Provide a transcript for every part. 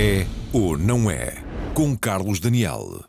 É ou não é? Com Carlos Daniel.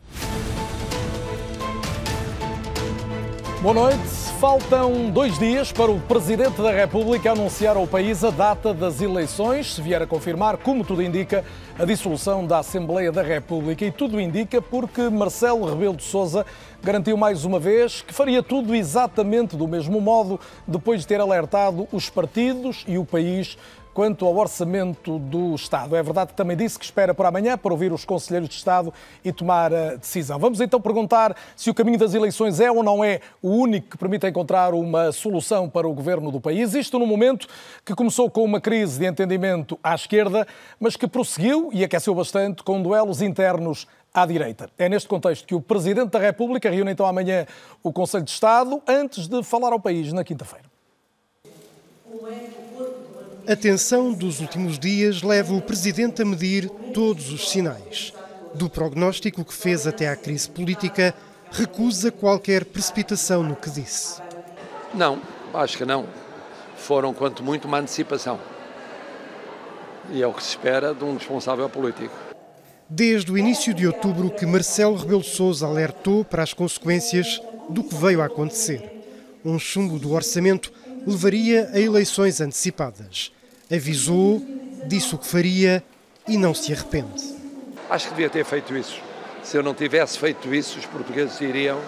Boa noite. Faltam dois dias para o Presidente da República anunciar ao país a data das eleições, se vier a confirmar, como tudo indica, a dissolução da Assembleia da República. E tudo indica porque Marcelo Rebelo de Sousa garantiu mais uma vez que faria tudo exatamente do mesmo modo, depois de ter alertado os partidos e o país quanto ao orçamento do Estado. É verdade que também disse que espera por amanhã para ouvir os conselheiros de Estado e tomar a decisão. Vamos então perguntar se o caminho das eleições é ou não é o único que permite encontrar uma solução para o governo do país. Isto no momento que começou com uma crise de entendimento à esquerda, mas que prosseguiu e aqueceu bastante com duelos internos à direita. É neste contexto que o Presidente da República reúne então amanhã o Conselho de Estado antes de falar ao país na quinta-feira. A tensão dos últimos dias leva o Presidente a medir todos os sinais. Do prognóstico que fez até à crise política, recusa qualquer precipitação no que disse. Não, acho que não. Foram, quanto muito, uma antecipação. E é o que se espera de um responsável político. Desde o início de outubro que Marcelo Rebelo Sousa alertou para as consequências do que veio a acontecer. Um chumbo do orçamento levaria a eleições antecipadas avisou, disse o que faria e não se arrepende. Acho que devia ter feito isso. Se eu não tivesse feito isso, os portugueses diriam: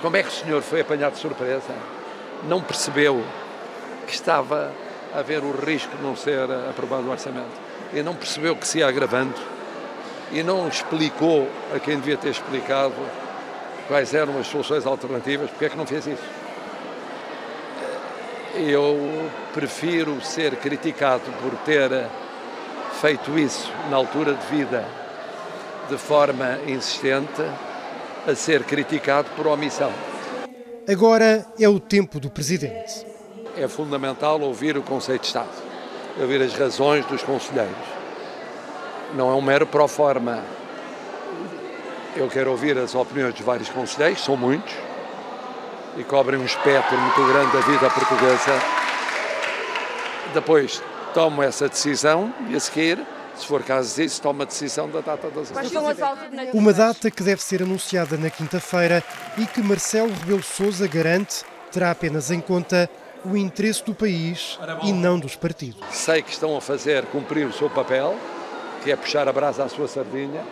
como é que o senhor foi apanhado de surpresa? Não percebeu que estava a haver o risco de não ser aprovado o orçamento. E não percebeu que se ia agravando. E não explicou a quem devia ter explicado quais eram as soluções alternativas, porque é que não fez isso? Eu prefiro ser criticado por ter feito isso na altura de vida de forma insistente a ser criticado por omissão. Agora é o tempo do Presidente. É fundamental ouvir o Conselho de Estado, ouvir as razões dos conselheiros. Não é um mero pro forma. Eu quero ouvir as opiniões dos vários conselheiros, são muitos, e cobrem um espectro muito grande da vida portuguesa. Depois tomo essa decisão e a seguir, se for caso disso, tomo a decisão da data das eleições. Uma data que deve ser anunciada na quinta-feira e que Marcelo Rebelo Sousa garante terá apenas em conta o interesse do país e não dos partidos. Sei que estão a fazer cumprir o seu papel, que é puxar a brasa à sua sardinha,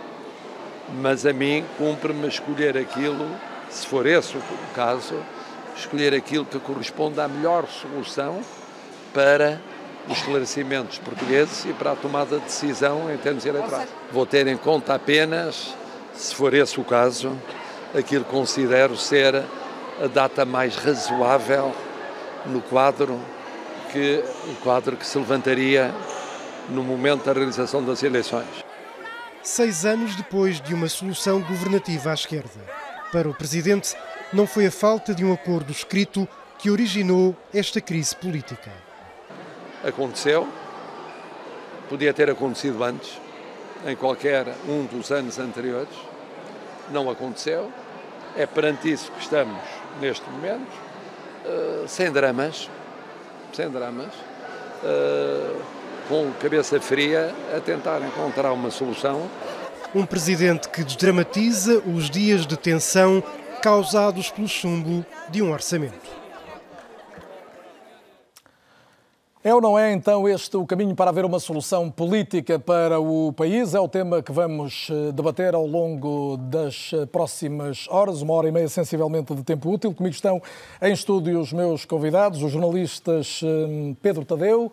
mas a mim cumpre-me escolher aquilo se for esse o caso, escolher aquilo que corresponde à melhor solução para os esclarecimentos portugueses e para a tomada de decisão em termos eleitorais. Vou ter em conta apenas, se for esse o caso, aquilo que considero ser a data mais razoável no quadro que o quadro que se levantaria no momento da realização das eleições. Seis anos depois de uma solução governativa à esquerda. Para o presidente, não foi a falta de um acordo escrito que originou esta crise política. Aconteceu, podia ter acontecido antes, em qualquer um dos anos anteriores, não aconteceu. É perante isso que estamos neste momento, uh, sem dramas, sem dramas, uh, com cabeça fria, a tentar encontrar uma solução um presidente que desdramatiza os dias de tensão causados pelo chumbo de um orçamento. É ou não é então este o caminho para haver uma solução política para o país? É o tema que vamos eh, debater ao longo das eh, próximas horas, uma hora e meia sensivelmente de tempo útil. Comigo estão em estúdio os meus convidados, os jornalistas eh, Pedro Tadeu,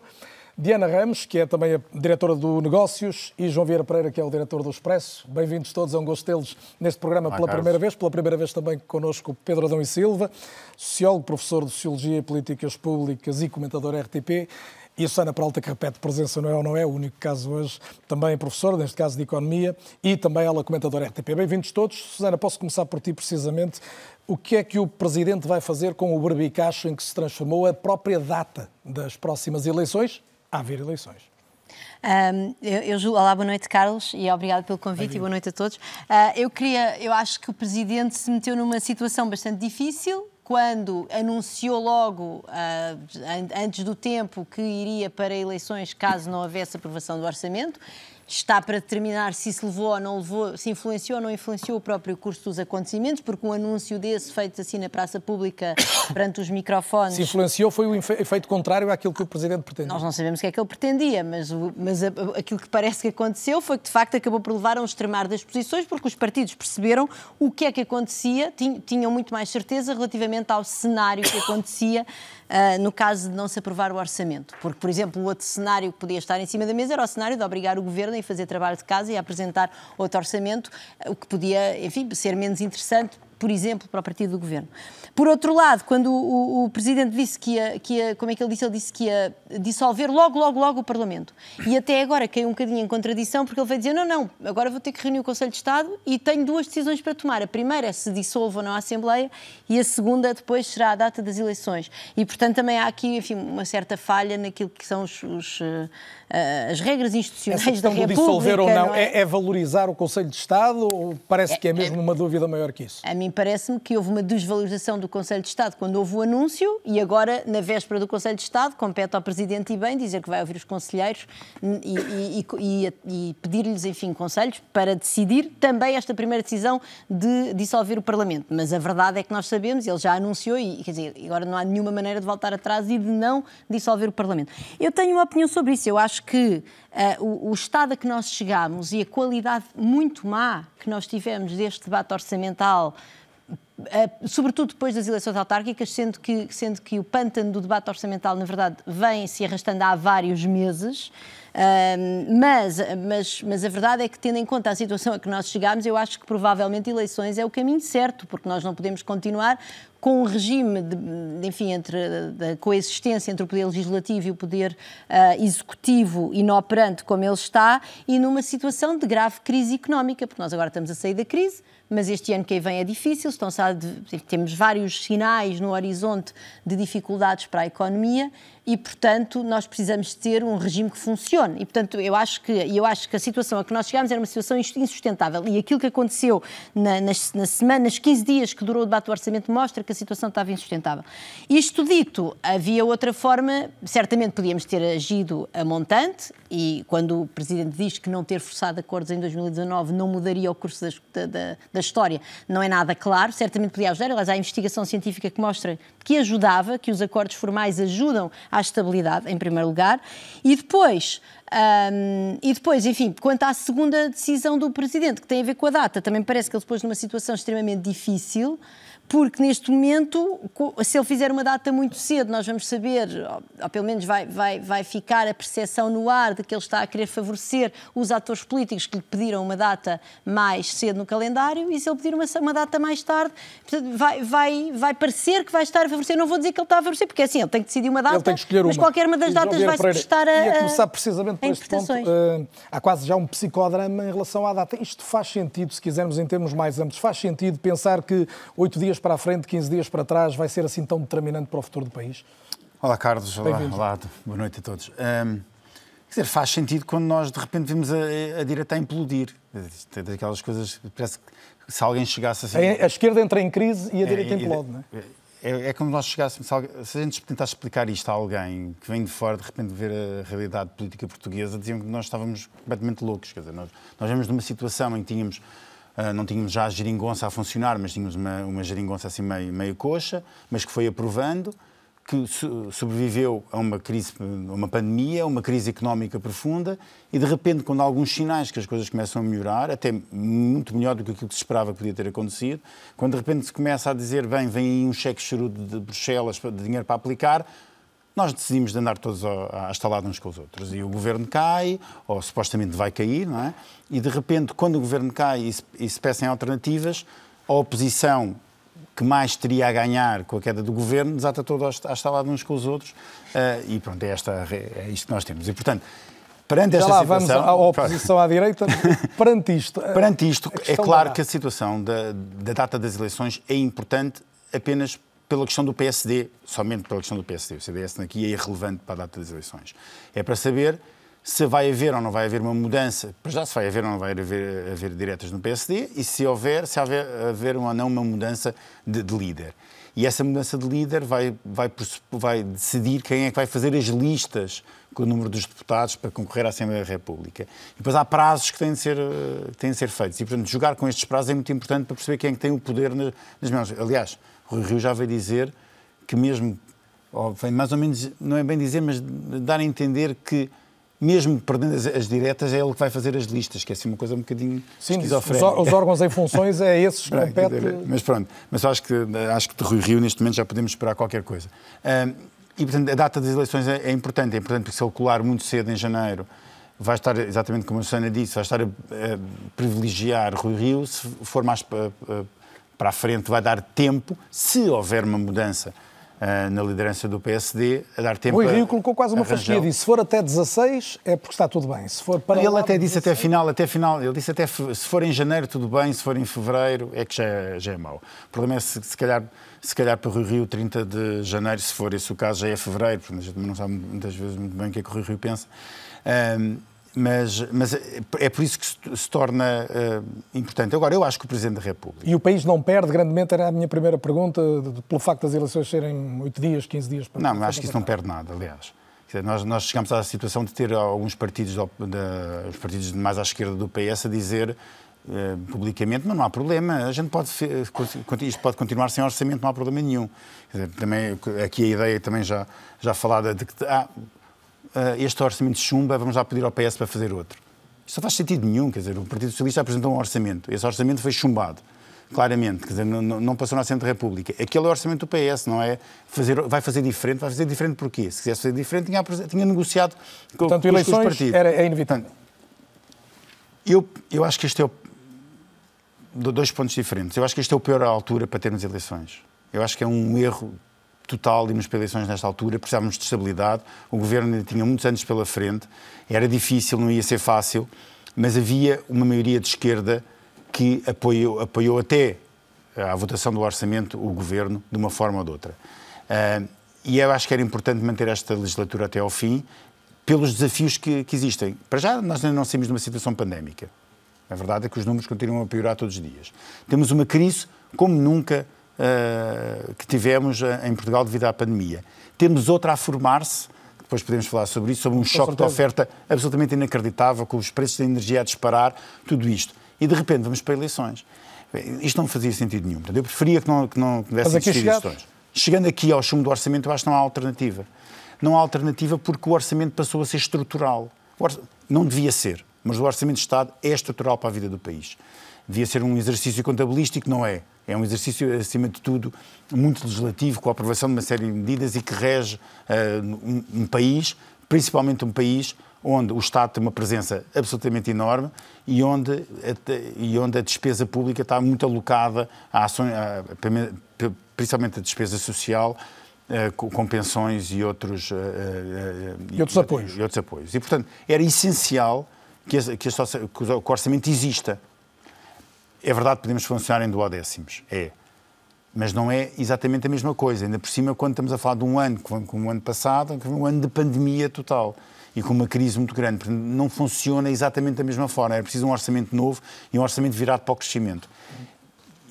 Diana Ramos, que é também a diretora do Negócios, e João Vieira Pereira, que é o diretor do Expresso. Bem-vindos todos, é um gosto tê-los neste programa Olá, pela primeira vez. Pela primeira vez também connosco Pedro Adão e Silva, sociólogo, professor de Sociologia e Políticas Públicas e comentador RTP. E a Susana Peralta, que repete presença não é ou não é, o único caso hoje, também professor, neste caso de Economia, e também ela comentadora RTP. Bem-vindos todos. Susana, posso começar por ti precisamente. O que é que o Presidente vai fazer com o barbicacho em que se transformou a própria data das próximas eleições? Haver eleições. Um, eu, eu, olá, boa noite, Carlos, e obrigado pelo convite e boa noite a todos. Uh, eu queria, eu acho que o Presidente se meteu numa situação bastante difícil quando anunciou logo, uh, antes do tempo, que iria para eleições caso não houvesse aprovação do orçamento está para determinar se isso levou ou não levou, se influenciou ou não influenciou o próprio curso dos acontecimentos, porque um anúncio desse feito assim na praça pública perante os microfones. Se influenciou foi o efeito contrário àquilo que o Presidente pretendia. Nós não sabemos o que é que ele pretendia, mas, o, mas aquilo que parece que aconteceu foi que de facto acabou por levar a um extremar das posições, porque os partidos perceberam o que é que acontecia, tinham muito mais certeza relativamente ao cenário que acontecia uh, no caso de não se aprovar o orçamento. Porque, por exemplo, o outro cenário que podia estar em cima da mesa era o cenário de obrigar o governo a fazer trabalho de casa e a apresentar outro orçamento, o que podia, enfim, ser menos interessante por exemplo, para o partido do governo. Por outro lado, quando o, o, presidente disse que ia, que ia, como é que ele disse? Ele disse que ia dissolver logo, logo, logo o Parlamento. E até agora caiu um bocadinho em contradição, porque ele veio dizer: não, não, agora vou ter que reunir o Conselho de Estado e tenho duas decisões para tomar. A primeira é se dissolve ou não a Assembleia e a segunda depois será a data das eleições. E, portanto, também há aqui, enfim, uma certa falha naquilo que são os, os uh, as regras institucionais da República. dissolver ou não, é? É, é? valorizar o Conselho de Estado ou parece é, que é mesmo é, uma dúvida maior que isso? A mim parece-me que houve uma desvalorização do Conselho de Estado quando houve o anúncio e agora, na véspera do Conselho de Estado, compete ao Presidente e bem dizer que vai ouvir os conselheiros e, e, e, e pedir-lhes, enfim, conselhos para decidir também esta primeira decisão de dissolver o Parlamento. Mas a verdade é que nós sabemos, ele já anunciou e, quer dizer, agora não há nenhuma maneira de voltar atrás e de não dissolver o Parlamento. Eu tenho uma opinião sobre isso. Eu acho que uh, o, o estado a que nós chegámos e a qualidade muito má que nós tivemos deste debate orçamental Uh, sobretudo depois das eleições autárquicas, sendo que, sendo que o pântano do debate orçamental, na verdade, vem se arrastando há vários meses. Uh, mas, mas, mas a verdade é que, tendo em conta a situação a que nós chegámos, eu acho que provavelmente eleições é o caminho certo, porque nós não podemos continuar com um regime de, enfim, entre da coexistência entre o poder legislativo e o poder uh, executivo inoperante como ele está e numa situação de grave crise económica, porque nós agora estamos a sair da crise, mas este ano que vem é difícil, estão temos vários sinais no horizonte de dificuldades para a economia e, portanto, nós precisamos ter um regime que funcione. E, portanto, eu acho que, eu acho que a situação a que nós chegámos era uma situação insustentável. E aquilo que aconteceu na, nas, na semana, nos 15 dias que durou o debate do orçamento mostra que a situação estava insustentável. Isto dito, havia outra forma, certamente podíamos ter agido a montante, e quando o Presidente diz que não ter forçado acordos em 2019 não mudaria o curso da, da, da história, não é nada claro, certamente podia ajudar, aliás, há investigação científica que mostra que ajudava, que os acordos formais ajudam à estabilidade, em primeiro lugar, e depois. Um, e depois, enfim, quanto à segunda decisão do Presidente, que tem a ver com a data, também parece que ele depois numa situação extremamente difícil, porque neste momento, se ele fizer uma data muito cedo, nós vamos saber, ou, pelo menos vai, vai, vai ficar a percepção no ar de que ele está a querer favorecer os atores políticos que lhe pediram uma data mais cedo no calendário, e se ele pedir uma, uma data mais tarde, vai, vai, vai parecer que vai estar a favorecer. Não vou dizer que ele está a favorecer, porque é assim, ele tem que decidir uma data, ele tem que escolher mas uma. qualquer uma das datas vai se prestar a. Ia começar precisamente por este ponto. Uh, há quase já um psicodrama em relação à data. Isto faz sentido, se quisermos, em termos mais amplos, faz sentido pensar que oito dias para a frente, 15 dias para trás, vai ser assim tão determinante para o futuro do país? Olá, Carlos. Olá, olá, boa noite a todos. Um, quer dizer, faz sentido quando nós de repente vimos a, a direita a implodir. É daquelas coisas, parece que se alguém chegasse assim. A, esquerda entra em crise e a é, direita implode, não é? É, é como nós chegássemos, se a gente tentasse explicar isto a alguém que vem de fora, de repente ver a realidade política portuguesa, diziam que nós estávamos completamente loucos. Quer dizer, nós, nós vemos numa situação em que tínhamos não tínhamos já a geringonça a funcionar, mas tínhamos uma, uma geringonça assim meio, meio coxa, mas que foi aprovando, que sobreviveu a uma crise, a uma pandemia, a uma crise económica profunda, e de repente, quando há alguns sinais que as coisas começam a melhorar, até muito melhor do que aquilo que se esperava que podia ter acontecido, quando de repente se começa a dizer, bem, vem aí um cheque charuto de Bruxelas de dinheiro para aplicar, nós decidimos de andar todos a, a estalar uns com os outros. E o governo cai, ou supostamente vai cair, não é? E de repente, quando o governo cai e se, e se peçam alternativas, a oposição que mais teria a ganhar com a queda do governo desata todo a estalar uns com os outros. Uh, e pronto, é, esta, é isto que nós temos. E portanto. Perante esta Já lá situação, vamos à oposição à direita. Perante isto. Perante isto, é claro que a situação da, da data das eleições é importante apenas pela questão do PSD, somente pela questão do PSD. O CDS aqui é irrelevante para a data das eleições. É para saber se vai haver ou não vai haver uma mudança, para já se vai haver ou não vai haver, haver diretas no PSD, e se houver, se haver, haver ou não uma mudança de, de líder. E essa mudança de líder vai, vai, vai decidir quem é que vai fazer as listas com o número dos deputados para concorrer à Assembleia da República. E depois há prazos que têm de ser, têm de ser feitos. E, portanto, jogar com estes prazos é muito importante para perceber quem é que tem o poder nas mãos. Aliás, Rui Rio já veio dizer que mesmo, ou vem mais ou menos, não é bem dizer, mas dar a entender que mesmo perdendo as, as, diretas, é ele que vai fazer as listas, que é assim uma coisa um bocadinho Sim, os, os, órgãos em funções é esses que competem. Mas pronto, mas acho que, acho que de Rui Rio, neste momento, já podemos esperar qualquer coisa. e, portanto, a data das eleições é, é, importante, é importante porque se ele colar muito cedo, em janeiro, vai estar, exatamente como a Susana disse, vai estar a, a privilegiar Rui Rio, se for mais para, a frente, vai dar tempo, se houver uma mudança uh, na liderança do PSD, a dar tempo O Rio colocou quase uma fasquia, disse, se for até 16 é porque está tudo bem, se for para Ele até disse 16... até final, até final, ele disse até se for em janeiro tudo bem, se for em fevereiro é que já é, já é mau. O problema é se, se calhar se calhar para o Rio Rio 30 de janeiro, se for esse o caso, já é fevereiro, porque a gente não sabe muitas vezes muito bem o que é que o Rio Rio pensa. Um, mas, mas é por isso que se, torna uh, importante. Agora, eu acho que o Presidente da República. E o país não perde grandemente? Era a minha primeira pergunta, pelo facto das eleições serem 8 dias, 15 dias para. Não, mas acho que isso não perde nada, aliás. Nós, nós chegamos à situação de ter alguns partidos, de, os partidos mais à esquerda do PS, a dizer uh, publicamente, mas não há problema, a gente pode, isto pode continuar sem orçamento, não há problema nenhum. Dizer, também, aqui a ideia também já, já falada de que ah, este orçamento chumba, vamos lá pedir ao PS para fazer outro. Isto não faz sentido nenhum, quer dizer, o Partido Socialista apresentou um orçamento, esse orçamento foi chumbado, claramente, quer dizer, não, não passou na Assembleia da República. Aquele é o orçamento do PS, não é? Fazer, vai fazer diferente, vai fazer diferente porquê? Se quisesse fazer diferente, tinha, tinha negociado com, Portanto, com eleições os partidos. Era, é inevitável. Eu, eu acho que este é o. Dois pontos diferentes. Eu acho que este é o pior altura para termos eleições. Eu acho que é um erro total irmos para eleições nesta altura, precisávamos de estabilidade, o governo ainda tinha muitos anos pela frente, era difícil, não ia ser fácil, mas havia uma maioria de esquerda que apoiou, apoiou até à votação do orçamento o governo, de uma forma ou de outra. Uh, e eu acho que era importante manter esta legislatura até ao fim, pelos desafios que, que existem. Para já, nós ainda não saímos de uma situação pandémica. A verdade é que os números continuam a piorar todos os dias. Temos uma crise como nunca uh, que tivemos eh, em Portugal devido à pandemia. Temos outra a formar-se, depois podemos falar sobre isso, sobre um choque de oferta absolutamente inacreditável, com os preços da energia a disparar, tudo isto. E de repente vamos para eleições. Isto não fazia sentido nenhum. eu preferia que não, que não tivessem existido eleições. Chegando aqui ao chumbo do orçamento, eu acho que não há alternativa. Não há alternativa porque o orçamento passou a ser estrutural. Não devia ser, mas o orçamento de Estado é estrutural para a vida do país. Devia ser um exercício contabilístico, não é. É um exercício, acima de tudo, muito legislativo, com a aprovação de uma série de medidas e que rege uh, um, um país, principalmente um país onde o Estado tem uma presença absolutamente enorme e onde, e onde a despesa pública está muito alocada a ações, a, principalmente a despesa social, uh, com, pensões e outros, uh, uh, e outros apoios. E outros apoios. E, portanto, era essencial que, que, que o orçamento exista. É verdade podemos funcionar em duodécimos, é. Mas não é exatamente a mesma coisa. Ainda por cima, quando estamos a falar de um ano, como o ano passado, um ano de pandemia total e com uma crise muito grande. Não funciona exatamente da mesma forma. É preciso um orçamento novo e um orçamento virado para o crescimento.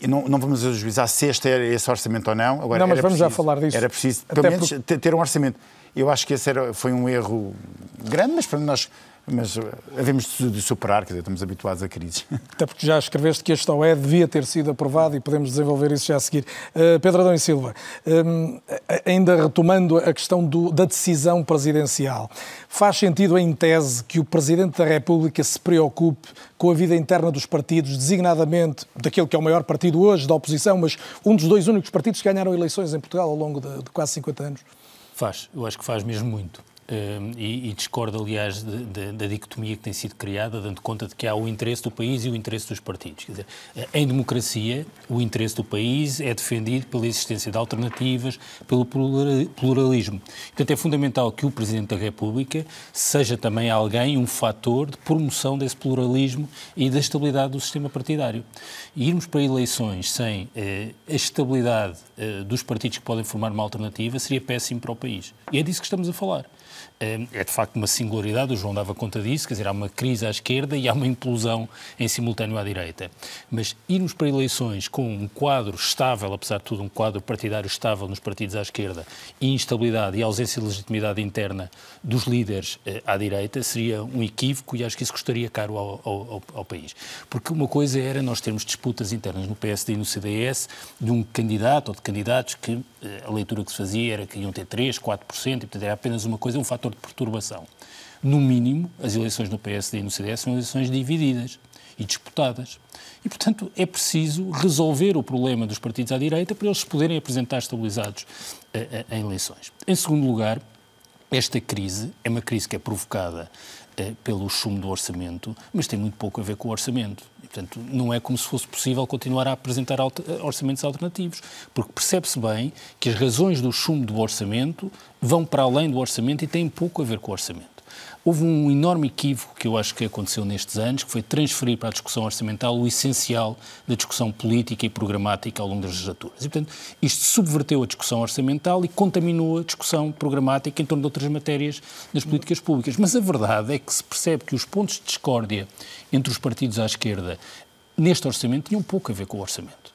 Não, não vamos ajuizar se este é esse orçamento ou não. Agora, não, mas vamos preciso, já falar disso. Era preciso, pelo menos, por... ter um orçamento. Eu acho que esse era, foi um erro grande, mas para nós mas eh, havemos de superar, quer dizer, estamos habituados a crises. Até porque já escreveste que este OE devia ter sido aprovado e podemos desenvolver isso já a seguir. Uh, Pedro Adão e Silva, um, ainda retomando a questão do, da decisão presidencial, faz sentido em tese que o Presidente da República se preocupe com a vida interna dos partidos, designadamente daquele que é o maior partido hoje, da oposição, mas um dos dois únicos partidos que ganharam eleições em Portugal ao longo de, de quase 50 anos? Faz, eu acho que faz mesmo muito. Uh, e, e, discordo, aliás, de, de, da dicotomia que tem sido criada, dando conta de que há o interesse do país e o interesse dos partidos. Quer dizer, em democracia, o interesse do país é defendido pela existência de alternativas, pelo pluralismo. Portanto, é fundamental que o Presidente da República seja também alguém, um fator de promoção desse pluralismo e da estabilidade do sistema partidário. E irmos para eleições sem uh, a estabilidade uh, dos partidos que podem formar uma alternativa seria péssimo para o país. E é disso que estamos a falar. É de facto uma singularidade, o João dava conta disso, quer dizer, há uma crise à esquerda e há uma implosão em simultâneo à direita. Mas irmos para eleições com um quadro estável, apesar de tudo, um quadro partidário estável nos partidos à esquerda, e instabilidade e ausência de legitimidade interna dos líderes eh, à direita, seria um equívoco e acho que isso custaria caro ao, ao, ao país. Porque uma coisa era nós termos disputas internas no PSD e no CDS de um candidato ou de candidatos que eh, a leitura que se fazia era que iam ter 3, 4%, e portanto era apenas uma coisa, um fator de perturbação. No mínimo, as eleições no PSD e no CDS são eleições divididas e disputadas. E, portanto, é preciso resolver o problema dos partidos à direita para eles se poderem apresentar estabilizados uh, em eleições. Em segundo lugar, esta crise é uma crise que é provocada uh, pelo chumbo do orçamento, mas tem muito pouco a ver com o orçamento. E, portanto, não é como se fosse possível continuar a apresentar orçamentos alternativos, porque percebe-se bem que as razões do chumbo do orçamento vão para além do orçamento e têm pouco a ver com o orçamento. Houve um enorme equívoco que eu acho que aconteceu nestes anos, que foi transferir para a discussão orçamental o essencial da discussão política e programática ao longo das legislaturas. E, portanto, isto subverteu a discussão orçamental e contaminou a discussão programática em torno de outras matérias das políticas públicas. Mas a verdade é que se percebe que os pontos de discórdia entre os partidos à esquerda neste orçamento tinham pouco a ver com o orçamento.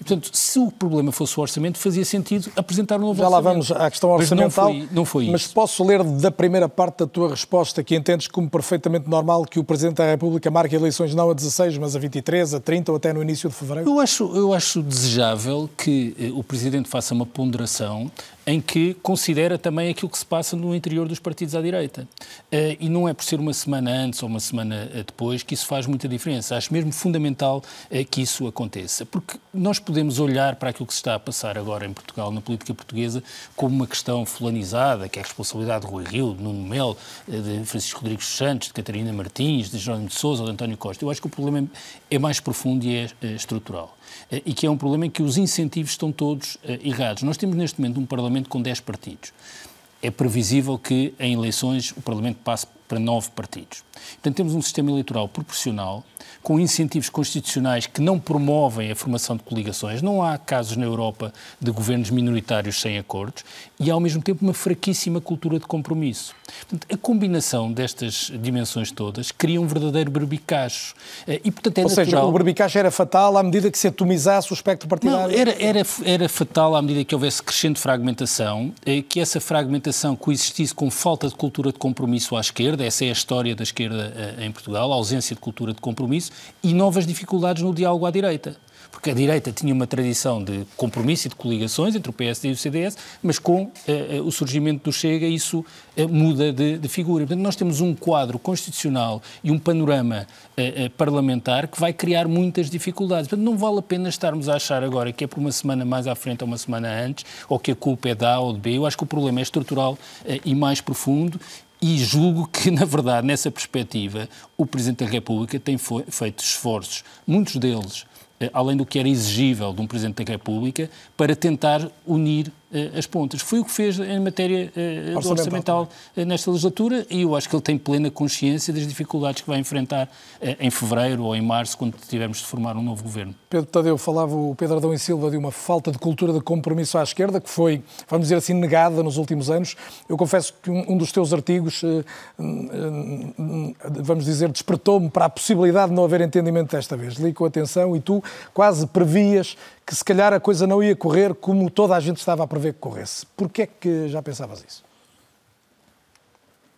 E, portanto, se o problema fosse o orçamento, fazia sentido apresentar um novo Já orçamento. lá vamos à questão orçamental. Mas não foi, não foi Mas isso. posso ler da primeira parte da tua resposta que entendes como perfeitamente normal que o Presidente da República marque eleições não a 16, mas a 23, a 30 ou até no início de fevereiro? Eu acho, eu acho desejável que eh, o Presidente faça uma ponderação em que considera também aquilo que se passa no interior dos partidos à direita. Uh, e não é por ser uma semana antes ou uma semana eh, depois que isso faz muita diferença. Acho mesmo fundamental uh, que isso aconteça, porque nós podemos olhar para aquilo que se está a passar agora em Portugal, na política portuguesa, como uma questão fulanizada, que é a responsabilidade de Rui Rio, de Nuno Melo, de Francisco Rodrigues Santos, de Catarina Martins, de Jerónimo de Sousa ou de António Costa. Eu acho que o problema é mais profundo e é estrutural. Eh, e que é um problema em que os incentivos estão todos uh, errados. Nós temos neste momento um Parlamento com 10 partidos. É previsível que em eleições o Parlamento passe para 9 partidos. Portanto, temos um sistema eleitoral proporcional com incentivos constitucionais que não promovem a formação de coligações. Não há casos na Europa de governos minoritários sem acordos e, ao mesmo tempo, uma fraquíssima cultura de compromisso. Portanto, a combinação destas dimensões todas cria um verdadeiro berbicacho. Eh, e, portanto, é Ou natural... seja, o berbicacho era fatal à medida que se atomizasse o espectro partidário? Não, era, era, era fatal à medida que houvesse crescente fragmentação, eh, que essa fragmentação coexistisse com falta de cultura de compromisso à esquerda, essa é a história da esquerda eh, em Portugal, a ausência de cultura de compromisso e novas dificuldades no diálogo à direita porque a direita tinha uma tradição de compromisso e de coligações entre o PSD e o CDS, mas com eh, o surgimento do Chega isso eh, muda de, de, figura. Portanto, nós temos um quadro constitucional e um panorama eh, parlamentar que vai criar muitas dificuldades. Portanto, não vale a pena estarmos a achar agora que é por uma semana mais à frente ou uma semana antes, ou que a culpa é da A ou de B. Eu acho que o problema é estrutural e mais profundo e julgo que, na verdade, nessa perspectiva, o Presidente da República tem feito esforços, muitos deles eh, além do que era exigível de um Presidente da República, para tentar unir as pontas. Foi o que fez em matéria uh, orçamental, orçamental uh, nesta legislatura e eu acho que ele tem plena consciência das dificuldades que vai enfrentar em fevereiro ou em março, quando tivermos de formar um novo governo. Pedro Tadeu falava, o Pedro Adão e Silva, de uma falta de cultura de compromisso à esquerda, que foi, vamos dizer assim, negada nos últimos anos. Eu confesso que um, um dos teus artigos, vamos dizer, despertou-me para a possibilidade de não haver entendimento desta vez. Li com atenção e tu quase previas que se calhar a coisa não ia correr como toda a gente estava a prever que corresse. Porquê é que já pensavas isso?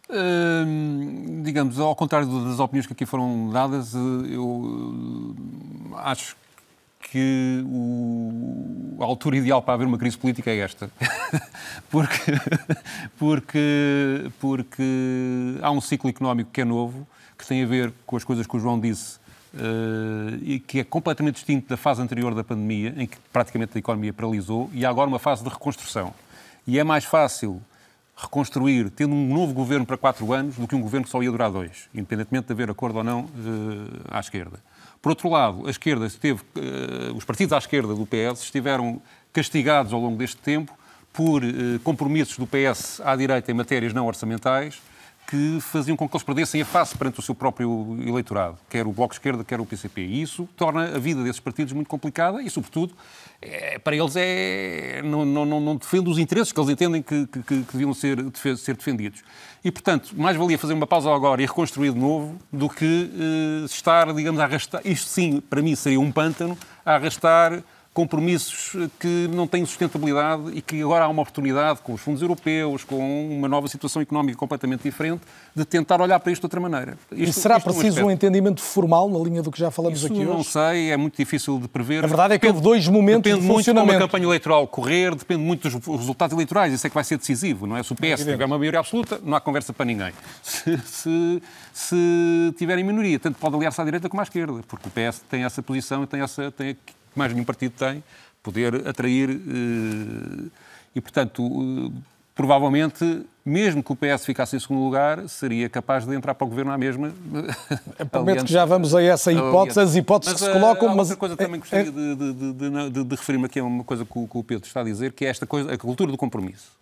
Hum, digamos, ao contrário das opiniões que aqui foram dadas, eu acho que o, a altura ideal para haver uma crise política é esta. porque, porque, porque há um ciclo económico que é novo, que tem a ver com as coisas que o João disse Uh, e que é completamente distinto da fase anterior da pandemia, em que praticamente a economia paralisou, e há agora uma fase de reconstrução. E é mais fácil reconstruir tendo um novo governo para quatro anos do que um governo que só ia durar dois, independentemente de haver acordo ou não uh, à esquerda. Por outro lado, a esquerda esteve, uh, os partidos à esquerda do PS estiveram castigados ao longo deste tempo por compromissos do PS à direita em matérias não orçamentais que faziam com que eles perdessem a face perante o seu próprio eleitorado, quer o Bloco Esquerda, quer o PCP. E isso torna a vida desses partidos muito complicada e, sobretudo, é, para eles é, não, não, não, defende os interesses que eles entendem que, que, que deviam ser, ser defendidos. E, portanto, mais valia fazer uma pausa agora e reconstruir de novo do que uh, estar, digamos, a arrastar. Isto sim, para mim, seria um pântano a arrastar compromissos que não têm sustentabilidade e que agora há uma oportunidade, com os fundos europeus, com uma nova situação económica completamente diferente, de tentar olhar para isto de outra maneira. Isto, e será preciso é um, um, entendimento formal na linha do que já falamos Isso aqui hoje? não sei, é muito difícil de prever. A verdade é que houve dois momentos depende de muito de como a campanha eleitoral correr, depende muito dos resultados eleitorais, isso é que vai ser decisivo, não é? Se o PS tiver uma maioria absoluta, não há conversa para ninguém. Se, se, se tiverem minoria, tanto pode aliar-se à direita como à esquerda, porque o PS tem essa posição e tem essa... Tem que mais nenhum partido tem, poder atrair. Eh, e, portanto, eh, provavelmente, mesmo que o PS ficasse em segundo lugar, seria capaz de entrar para o governo à mesma. É, prometo que já vamos a essa hipótese, as hipóteses mas, que se colocam. Mas outra coisa também gostaria é... de, de, de, de referir-me aqui a uma coisa que o, que o Pedro está a dizer, que é esta coisa, a cultura do compromisso.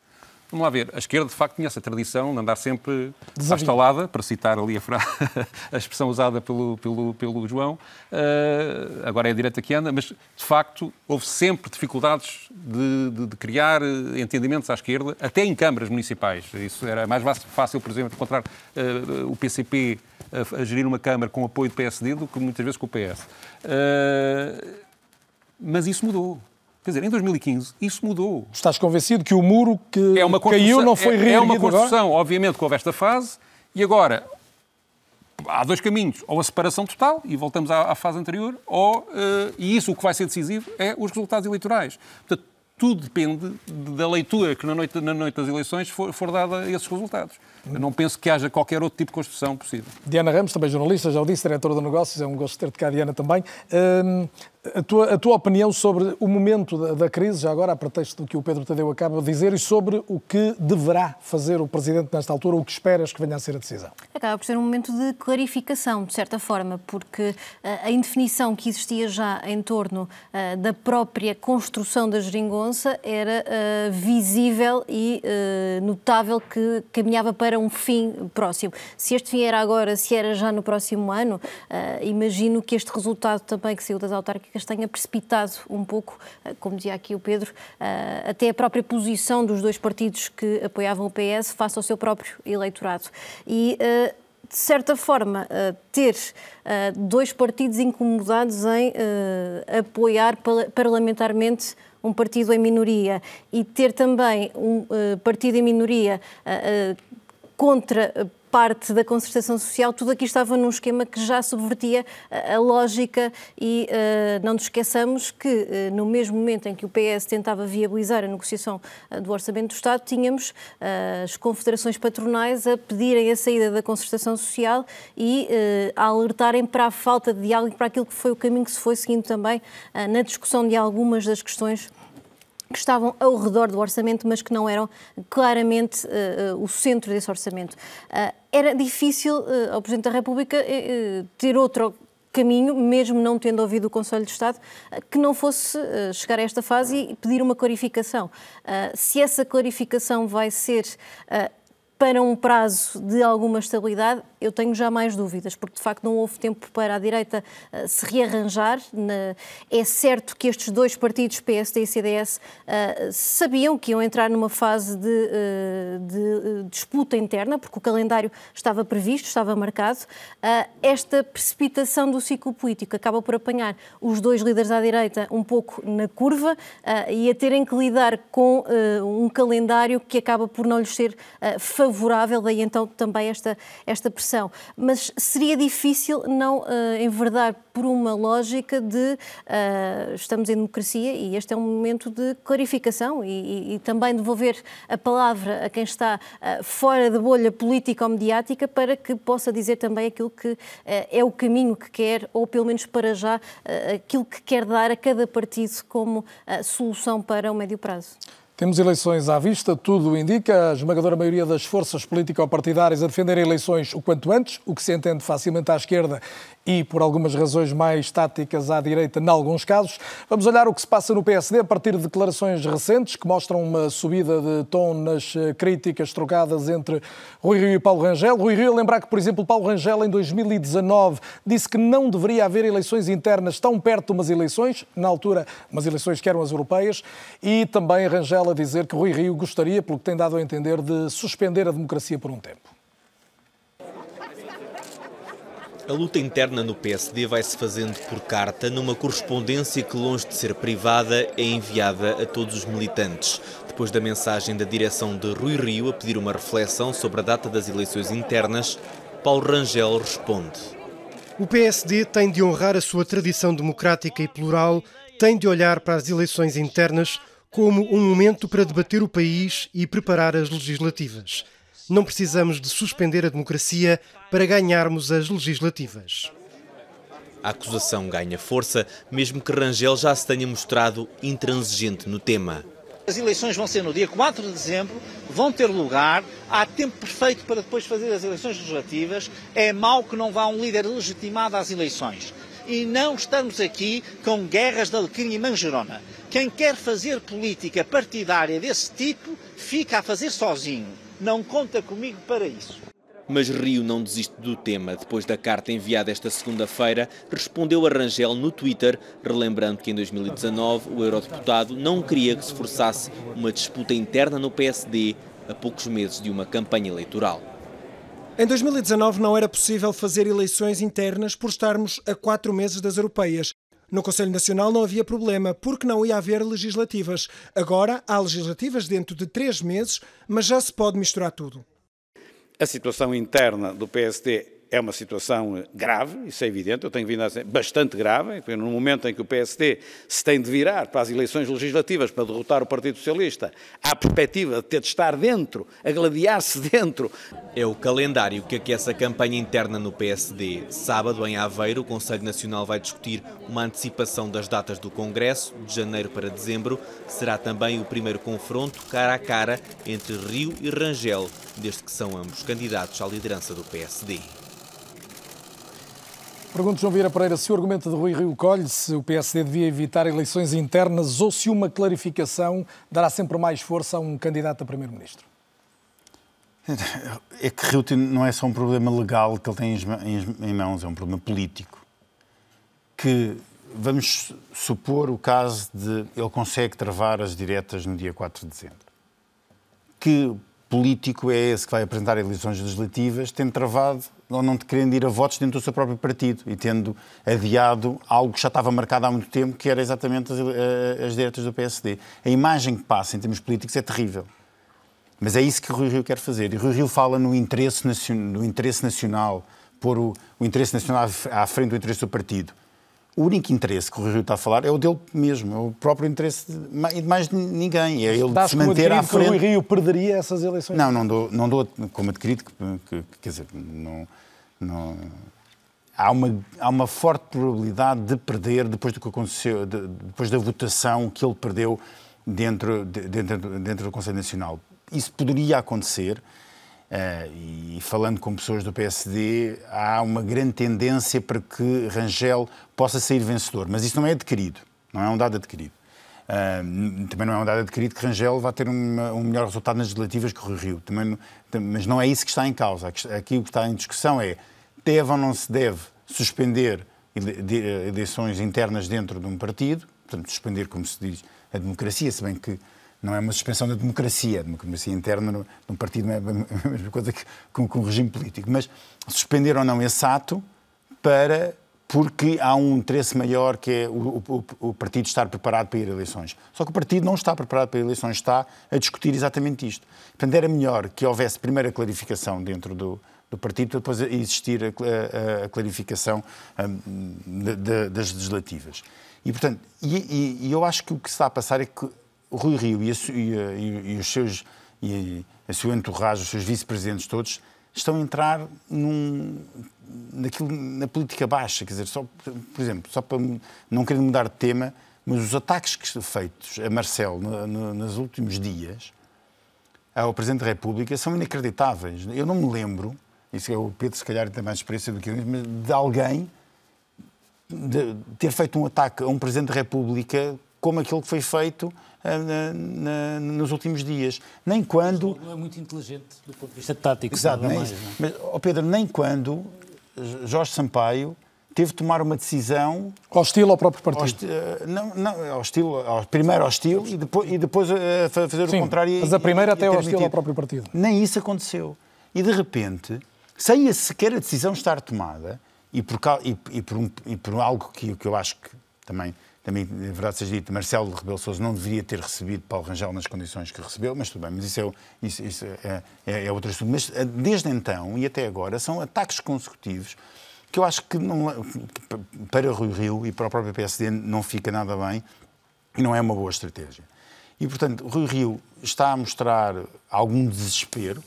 Vamos lá ver, a esquerda de facto tinha essa tradição de andar sempre à estalada, para citar ali a, a expressão usada pelo, pelo, pelo João, uh, agora é a direita que anda, mas de facto houve sempre dificuldades de, de, de, criar entendimentos à esquerda, até em câmaras municipais. Isso era mais fácil, por exemplo, encontrar uh, o PCP a, a, gerir uma Câmara com apoio do PSD do que muitas vezes com o PS. Uh, eh, mas isso mudou. Quer dizer, em 2015 isso mudou. Estás convencido que o muro que é caiu não foi reerguido É uma construção, agora? obviamente, que houve esta fase, e agora há dois caminhos, ou a separação total, e voltamos à, à fase anterior, ou, uh, e isso o que vai ser decisivo é os resultados eleitorais. Portanto, tudo depende da leitura que na noite, na noite das eleições for, for dada a esses resultados. Eu não penso que haja qualquer outro tipo de construção possível. Diana Ramos, também jornalista, já o disse, diretora de negócios, é um gosto de ter-te cá, Diana, também. Hum, a, tua, a tua opinião sobre o momento da, da, crise, já agora, a pretexto do que o Pedro Tadeu acaba de dizer, e sobre o que deverá fazer o Presidente nesta altura, o que esperas que venha a ser a decisão? Acaba por ser um momento de clarificação, de certa forma, porque uh, a indefinição que existia já em torno uh, da própria construção da geringonça era uh, visível e notável que caminhava para para um fim próximo. Se este fim era agora, se era já no próximo ano, uh, imagino que este resultado também que saiu das autárquicas tenha precipitado um pouco, uh, como dizia aqui o Pedro, uh, até a própria posição dos dois partidos que apoiavam o PS face ao seu próprio eleitorado. E de certa forma, ter dois partidos incomodados em apoiar parlamentarmente um partido em minoria e ter também um partido em minoria contra parte da concertação social, tudo aqui estava num esquema que já subvertia a, lógica e uh, não nos esqueçamos que uh, no mesmo momento em que o PS tentava viabilizar a negociação uh, do Orçamento do Estado, tínhamos as confederações patronais a pedirem a saída da concertação social e a alertarem para a falta de diálogo e para aquilo que foi o caminho que se foi seguindo também na discussão de algumas das questões que estavam ao redor do orçamento, mas que não eram claramente uh, uh, o centro desse orçamento. Uh, era difícil ao Presidente da República ter outro caminho, mesmo não tendo ouvido o Conselho de Estado, que não fosse chegar a esta fase e pedir uma clarificação. se essa clarificação vai ser para um prazo de alguma estabilidade, eu tenho já mais dúvidas, porque de facto não houve tempo para a direita uh, se rearranjar. É certo que estes dois partidos, PSD e CDS, uh, sabiam que iam entrar numa fase de, uh, de disputa interna, porque o calendário estava previsto, estava marcado. esta precipitação do ciclo político acaba por apanhar os dois líderes à direita um pouco na curva e a terem que lidar com um calendário que acaba por não lhes ser favorável favorável, daí então também esta, esta pressão. Mas seria difícil não uh, enverdar por uma lógica de uh, estamos em democracia e este é um momento de clarificação e, e, e também devolver a palavra a quem está uh, fora da bolha política ou mediática para que possa dizer também aquilo que uh, é o caminho que quer, ou pelo menos para já, aquilo que quer dar a cada partido como solução para o médio prazo. Temos eleições à vista, tudo indica. A esmagadora maioria das forças político-partidárias a defender eleições o quanto antes, o que se entende facilmente à esquerda e por algumas razões mais táticas à direita, em alguns casos. Vamos olhar o que se passa no PSD a partir de declarações recentes que mostram uma subida de tom nas eh, críticas trocadas entre Rui Rio e Paulo Rangel. Rui Rio, lembrar que, por exemplo, Paulo Rangel, em 2019, disse que não deveria haver eleições internas tão perto de umas eleições, na altura, umas eleições que eram as europeias, e também Rangel a dizer que Rui Rio gostaria, pelo que tem dado a entender, de suspender a democracia por um tempo. A luta interna no PSD vai-se fazendo por carta, numa correspondência que, longe de ser privada, é enviada a todos os militantes. Depois da mensagem da direção de Rui Rio a pedir uma reflexão sobre a data das eleições internas, Paulo Rangel responde. O PSD tem de honrar a sua tradição democrática e plural, tem de olhar para as eleições internas como um momento para debater o país e preparar as legislativas. Não precisamos de suspender a democracia para ganharmos as legislativas. A acusação ganha força, mesmo que Rangel já se tenha mostrado intransigente no tema. As eleições vão ser no dia 4 de dezembro, vão ter lugar, há tempo perfeito para depois fazer as eleições legislativas. É mau que não vá um líder legitimado às eleições. E não estamos aqui com guerras de Alecrim e Manjerona. Quem quer fazer política partidária desse tipo, fica a fazer sozinho não conta comigo para isso. Mas Rio não desiste do tema. Depois da carta enviada esta segunda-feira, respondeu a Rangel no Twitter, relembrando que em 2019 o eurodeputado não queria que se forçasse uma disputa interna no PSD a poucos meses de uma campanha eleitoral. Em 2019 não era possível fazer eleições internas por estarmos a quatro meses das europeias. No Conselho Nacional não havia problema, porque não ia haver legislativas. Agora há legislativas dentro de três meses, mas já se pode misturar tudo. A situação interna do PSD é uma situação grave, isso é evidente, eu tenho vindo a ser bastante grave, no momento em que o PSD se tem de virar para as eleições legislativas para derrotar o Partido Socialista, há a perspectiva de ter de estar dentro, a gladiar-se dentro. É o calendário que aquece a campanha interna no PSD. Sábado, em Aveiro, o Conselho Nacional vai discutir uma antecipação das datas do Congresso, de janeiro para dezembro. Será também o primeiro confronto cara a cara entre Rio e Rangel, desde que são ambos candidatos à liderança do PSD. Pergunto João Vieira Pereira se o argumento de Rui Rio colhe, se o PSD devia evitar eleições internas ou se uma clarificação dará sempre mais força a um candidato a primeiro-ministro. É que Rio não é só um problema legal que ele tem em mãos, é um problema político. Que vamos supor o caso de ele consegue travar as diretas no dia 4 de dezembro. Que político é esse que vai apresentar eleições legislativas, tendo travado ou não querendo ir a votos dentro do seu próprio partido e tendo adiado algo que já estava marcado há muito tempo, que era exatamente as, eh, as diretas do PSD. A imagem que passa em termos políticos é terrível. Mas é isso que o Rui Rio quer fazer. E o Rui Rio fala no interesse, no interesse nacional, pôr o, o interesse nacional à frente do interesse do partido o único interesse que o Rio está a falar é o dele mesmo, é o próprio interesse de mais de ninguém. É ele se manter à frente. que o Rio perderia essas eleições? Não, não dou, não dou como adquirido, que, que, quer dizer, não, não, há, uma, há uma forte probabilidade de perder depois do que aconteceu, de, depois da votação que ele perdeu dentro, dentro, dentro do Conselho Nacional. Isso poderia acontecer. Uh, e falando com pessoas do PSD, há uma grande tendência para que Rangel possa sair vencedor, mas isso não é adquirido, não é um dado adquirido. Uh, também não é um dado adquirido que Rangel vá ter uma, um melhor resultado nas legislativas que o Rio, também, mas não é isso que está em causa. Aqui o que está em discussão é deve ou não se deve suspender eleições internas dentro de um partido, portanto, suspender, como se diz, a democracia, se bem que não é uma suspensão da democracia. Democracia interna de um partido não é a mesma coisa que com, com o regime político. Mas suspender ou não esse ato para porque há um interesse maior que é o, o, o, partido estar preparado para ir a eleições. Só que o partido não está preparado para eleições, está a discutir exatamente isto. Portanto, era melhor que houvesse primeiro a clarificação dentro do, do partido para depois existir a, a, a clarificação um, de, de, das legislativas. E, portanto, e, e, e, eu acho que o que se está a passar é que o Rui Rio e, a, e, e os seus e a sua entourage, os seus vice-presidentes todos, estão a entrar num, naquilo, na política baixa. Quer dizer, só, por exemplo, só para não querer mudar de tema, mas os ataques que feitos a Marcelo no, no, nos últimos dias ao Presidente da República são inacreditáveis. Eu não me lembro, isso é o Pedro, se calhar, tem mais experiência do que eu, mas de alguém de ter feito um ataque a um Presidente da República como aquele que foi feito na, na, nos últimos dias. Nem quando. Não é muito inteligente do ponto de vista tático. Exato, nem, mais, não é? mas, oh Pedro, nem quando Jorge Sampaio teve de tomar uma decisão Hostil ao próprio partido. Hostil, eh, não, não, hostil, ao- primeiro hostil e depois, e depois eh, fa- fazer Sim, o contrário. e- mas a primeira e- até e é ter hostil ao próprio partido. Nem isso aconteceu. E de repente, sem a- sequer a decisão estar tomada, e por, e, e por, um- e por algo que, que eu acho que também, também, na verdade seja dito, Marcelo Rebelo Sousa não deveria ter recebido Paulo Rangel nas condições que recebeu, mas tudo bem, mas isso é, isso, isso é, é, é outro assunto. Mas eh, desde então e até agora são ataques consecutivos que eu acho que, não, para Rui Rio e para o próprio PSD não fica nada bem e não é uma boa estratégia. E, portanto, Rui Rio está a mostrar algum desespero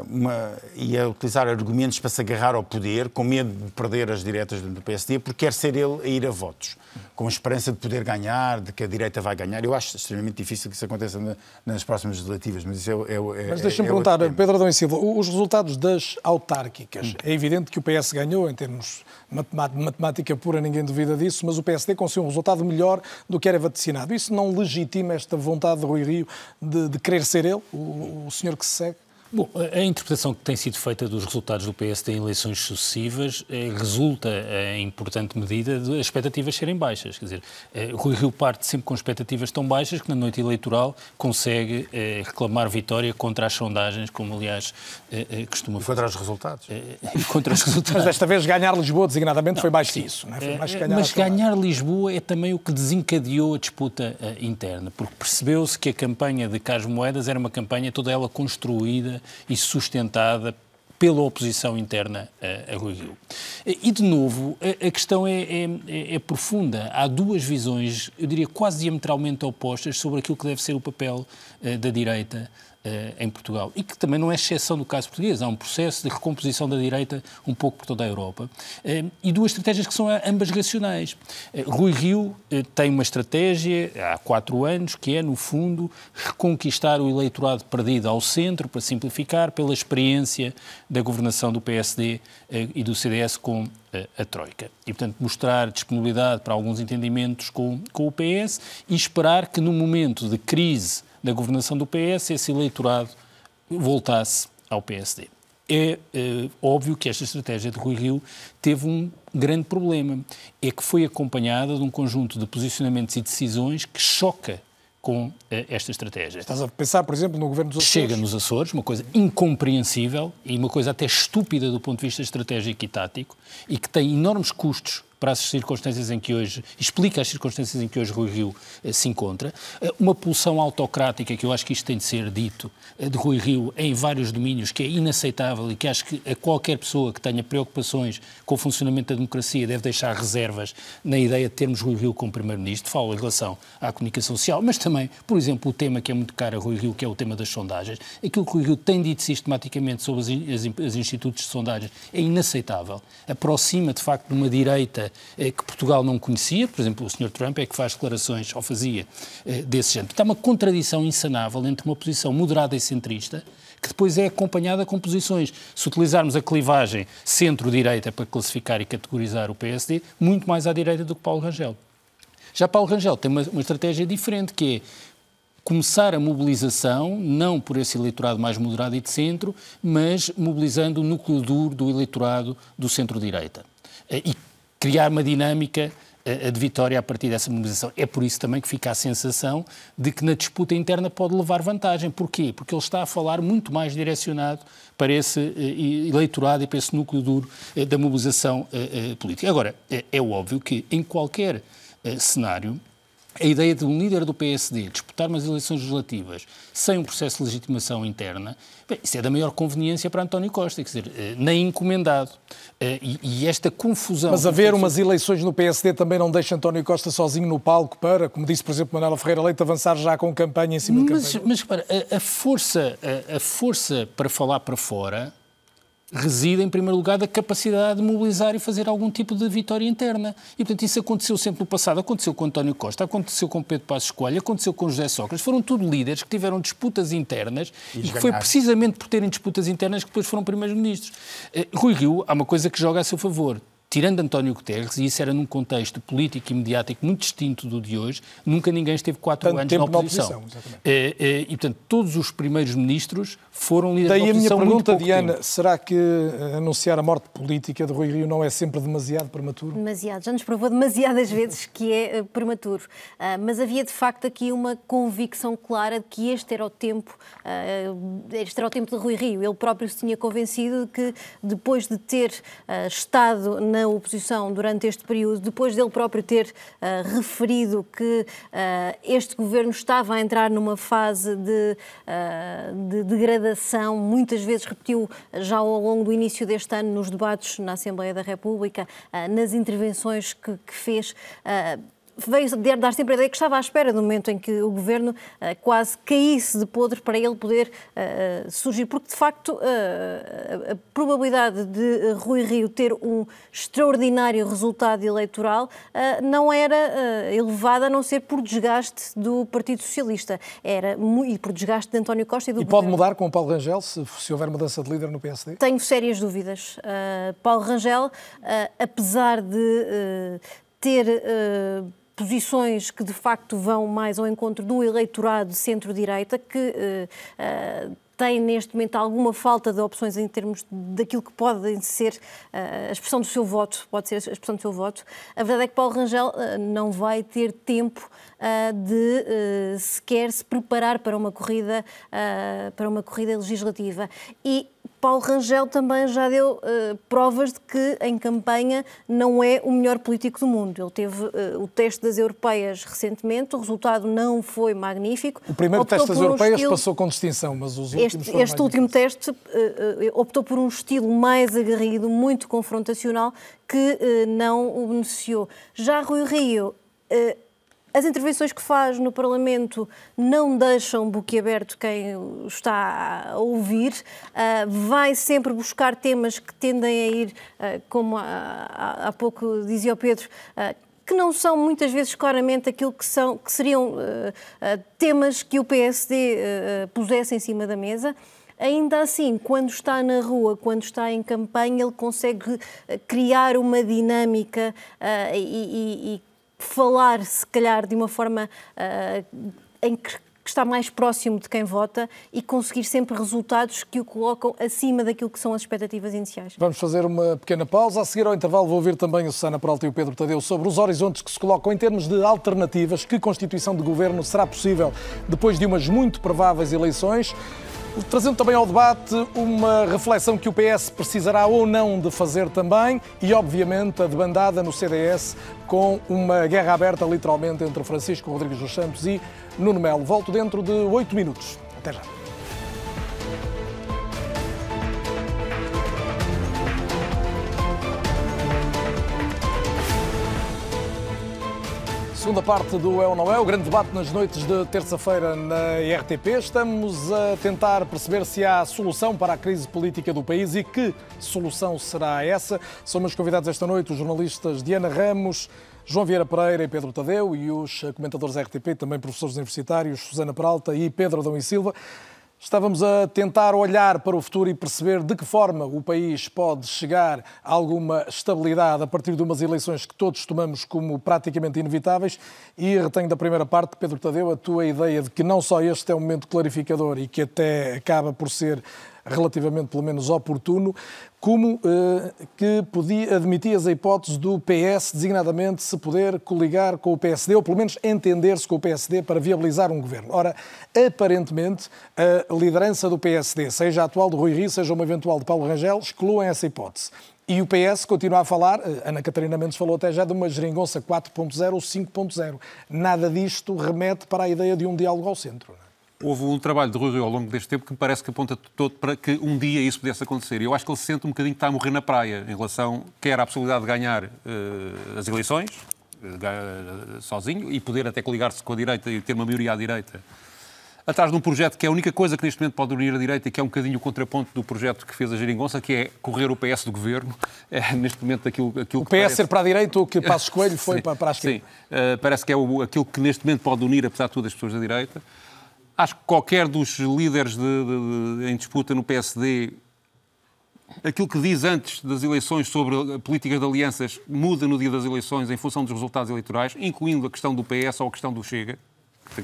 uma- e a utilizar argumentos para se agarrar ao poder, com medo de perder as diretas do PSD, porque quer ser ele a ir a votos, com a esperança de poder ganhar, de que a direita vai ganhar. Eu acho extremamente difícil que isso aconteça na- nas próximas legislativas, mas isso é. é, é Mas deixa-me é perguntar. Pedro Adão e Silva, os resultados das autárquicas. Hum. É evidente que o PS ganhou em termos matemat- matemática pura, ninguém duvida disso, mas o PSD conseguiu um resultado melhor do que era vaticinado. Isso não legitima esta vontade de Rui Rio de, de querer ser ele, o, o senhor que se segue? Bom, a interpretação que tem sido feita dos resultados do PSD em eleições sucessivas eh, resulta, eh, em importante medida, de as expectativas serem baixas. Quer dizer, eh, Rui Rio parte sempre com expectativas tão baixas que na noite eleitoral consegue eh, reclamar vitória contra as sondagens, como aliás eh, costuma fazer. contra os resultados. Contra os Mas resultados. desta vez ganhar Lisboa, designadamente, foi mais que isso. Não é? Foi mais ganhar Mas ganhar Lisboa é também o que desencadeou a disputa interna, porque percebeu-se que a campanha de Carlos Moedas era uma campanha toda ela construída e sustentada pela oposição interna a, a Rui Rio. E, de novo, a, questão é, é- é- profunda. Há duas visões, eu diria quase diametralmente opostas, sobre aquilo que deve ser o papel eh, da direita em Portugal. E que também não é exceção do caso português. Há um processo de recomposição da direita um pouco por toda a Europa. Eh, E duas estratégias que são ambas racionais. Eh, Rui Rio eh, tem uma estratégia há quatro anos que é, no fundo, reconquistar o eleitorado perdido ao centro, para simplificar, pela experiência da governação do PSD eh, e do CDS com eh, a Troika. E, portanto, mostrar disponibilidade para alguns entendimentos com, com o PS e esperar que, no momento de crise da governação do PS, esse eleitorado voltasse ao PSD. É eh, óbvio que esta estratégia de Rui Rio teve um grande problema. É que foi acompanhada de um conjunto de posicionamentos e decisões que choca com eh, esta estratégia. Estás a pensar, por exemplo, no governo dos Açores? Chega nos Açores, uma coisa incompreensível e uma coisa até estúpida do ponto de vista estratégico e tático e que tem enormes custos para as circunstâncias em que hoje, explica as circunstâncias em que hoje Rui Rio eh, se encontra. Eh, uma pulsão autocrática, que eu acho que isto tem de ser dito, eh, de Rui Rio em vários domínios, que é inaceitável e que acho que a qualquer pessoa que tenha preocupações com o funcionamento da democracia deve deixar reservas na ideia de termos Rui Rio como Primeiro-Ministro. Falo em relação à comunicação social, mas também, por exemplo, o tema que é muito caro a Rui Rio, que é o tema das sondagens. Aquilo que Rui Rio tem dito sistematicamente sobre as institutos de sondagens é inaceitável. Aproxima, de facto, de uma direita que Portugal não conhecia. Por exemplo, o Sr. Trump é que faz declarações, ou fazia, eh, desse género. Está uma contradição insanável entre uma posição moderada e centrista, que depois é acompanhada com posições, se utilizarmos a clivagem centro-direita para classificar e categorizar o PSD, muito mais à direita do que Paulo Rangel. Já Paulo Rangel tem uma, uma estratégia diferente, que é começar a mobilização, não por esse eleitorado mais moderado e de centro, mas mobilizando o núcleo duro do eleitorado do centro-direita. Eh, E criar uma dinâmica eh, de vitória a partir dessa mobilização. É por isso também que fica a sensação de que na disputa interna pode levar vantagem. Porquê? Porque ele está a falar muito mais direcionado para esse eh, eleitorado e para esse núcleo duro eh, da mobilização eh, eh, política. Agora, é, é óbvio que em qualquer eh, cenário, a ideia de um líder do PSD disputar umas eleições legislativas sem um processo de legitimação interna, bem, isso é da maior conveniência para António Costa, quer dizer, eh, nem encomendado. Eh, E, e esta confusão... Mas haver umas eleições no PSD também não deixa António Costa sozinho no palco para, como disse, por exemplo, Manuela Ferreira Leite, avançar já com campanha em cima de Mas, campanha. mas repara, a, a força, a, a força para falar para fora reside, em primeiro lugar, da capacidade de mobilizar e fazer algum tipo de vitória interna. E, portanto, isso aconteceu sempre no passado. Aconteceu com António Costa, aconteceu com Pedro Passos Coelho, aconteceu com José Sócrates. Foram tudo líderes que tiveram disputas internas e, que foi precisamente por terem disputas internas que depois foram primeiros-ministros. Eh, Rui Rio, há uma coisa que joga a seu favor. tirando António Guterres, e isso era num contexto político e mediático muito distinto do de hoje, nunca ninguém esteve quatro Tanto anos na oposição. na oposição é, é, e, portanto, todos os primeiros ministros foram líderes Daí da oposição a minha pergunta, Diana, tempo. será que eh, anunciar a morte política de Rui Rio não é sempre demasiado prematuro? Demasiado, já nos provou demasiadas vezes que é uh, prematuro. Uh, mas havia de facto aqui uma convicção clara de que este era o tempo, uh, este era o tempo de Rui Rio. Ele próprio se tinha convencido de que depois de ter estado na oposição durante este período, depois dele próprio ter referido que este governo estava a entrar numa fase de, de degradação, muitas vezes repetiu já ao longo do início deste ano nos debates na Assembleia da República, nas intervenções que, que fez veio dar sempre a ideia que estava à espera do momento em que o governo uh, quase caísse de podre para ele poder uh, surgir, porque de facto uh, a probabilidade de Rui Rio ter um extraordinário resultado eleitoral não era elevada a não ser por desgaste do Partido Socialista, era e por desgaste de António Costa e do E governo. pode mudar com o Paulo Rangel se, se houver mudança de líder no PSD? Tenho sérias dúvidas. Paulo Rangel, apesar de ter posições que de facto vão mais ao encontro do eleitorado centro-direita, que uh, uh, tem neste momento alguma falta de opções em termos daquilo que pode ser uh, a expressão do seu voto, pode ser a expressão do seu voto. A verdade é que Paulo Rangel não vai ter tempo de sequer se preparar para uma corrida para uma corrida legislativa e Paulo Rangel também já deu uh, provas de que em campanha não é o melhor político do mundo. Ele teve uh, o teste das europeias recentemente, o resultado não foi magnífico. O primeiro optou teste das um europeias estilo... passou com distinção, mas os últimos Este, este último teste uh, optou por um estilo mais aguerrido, muito confrontacional, que não o beneficiou. Já Rui Rio as intervenções que faz no Parlamento não deixam boquiaberto quem está a ouvir. Uh, vai sempre buscar temas que tendem a ir, uh, como há, pouco dizia o Pedro, uh, que não são muitas vezes claramente aquilo que, são, que seriam temas que o PSD pusesse em cima da mesa. Ainda assim, quando está na rua, quando está em campanha, ele consegue criar uma dinâmica e, e, e falar, se calhar, de uma forma uh, em que está mais próximo de quem vota e conseguir sempre resultados que o colocam acima daquilo que são as expectativas iniciais. Vamos fazer uma pequena pausa. A seguir ao intervalo vou ouvir também o Susana Peralta e o Pedro Tadeu sobre os horizontes que se colocam em termos de alternativas. Que constituição de governo será possível depois de umas muito prováveis eleições? Trazendo também ao debate uma reflexão que o PS precisará ou não de fazer também e, obviamente, a debandada no CDS com uma guerra aberta, literalmente, entre Francisco Rodrigues dos Santos e Nuno Melo. Volto dentro de oito minutos. Até já. Segunda parte do É ou Não É, o grande debate nas noites de terça-feira na RTP. Estamos a tentar perceber se há solução para a crise política do país e que solução será essa. São meus convidados esta noite os jornalistas Diana Ramos, João Vieira Pereira e Pedro Tadeu e os comentadores da RTP, também professores universitários, Susana Peralta e Pedro Adão e Silva. Estávamos a tentar olhar para o futuro e perceber de que forma o país pode chegar a alguma estabilidade a partir de umas eleições que todos tomamos como praticamente inevitáveis. E retenho da primeira parte, Pedro Tadeu, a tua ideia de que não só este é um momento clarificador e que até acaba por ser relativamente, pelo menos, oportuno, como eh, que podia, admitias a hipótese do PS, designadamente, se poder coligar com o PSD, ou pelo menos entender-se com o PSD para viabilizar um governo. Ora, aparentemente, a liderança do PSD, seja a atual de Rui Rio, seja uma eventual de Paulo Rangel, excluem essa hipótese. E o PS continua a falar, eh, Ana Catarina Mendes falou até já de uma geringonça 4.0 ou 5.0. Nada disto remete para a ideia de um diálogo ao centro. Houve um trabalho de Rui Rio ao longo deste tempo que me parece que aponta todo para que um dia isso pudesse acontecer. E eu acho que ele se sente um bocadinho que está a morrer na praia em relação quer à possibilidade de ganhar uh, as eleições uh, sozinho e poder até coligar-se com a direita e ter uma maioria à direita atrás de um projeto que é a única coisa que neste momento pode unir a direita e que é um bocadinho o contraponto do projeto que fez a Geringonça, que é correr o PS do governo. É, neste momento aquilo, aquilo o que PS parece... ser para a direita ou que Passos Coelho foi para, para a esquerda? Sim, uh, parece que é o, aquilo que neste momento pode unir, apesar de tudo, as pessoas da direita. Acho que qualquer dos líderes de, de, de, em disputa no PSD aquilo que diz antes das eleições sobre a política de alianças muda no dia das eleições em função dos resultados eleitorais, incluindo a questão do PS ou a questão do Chega,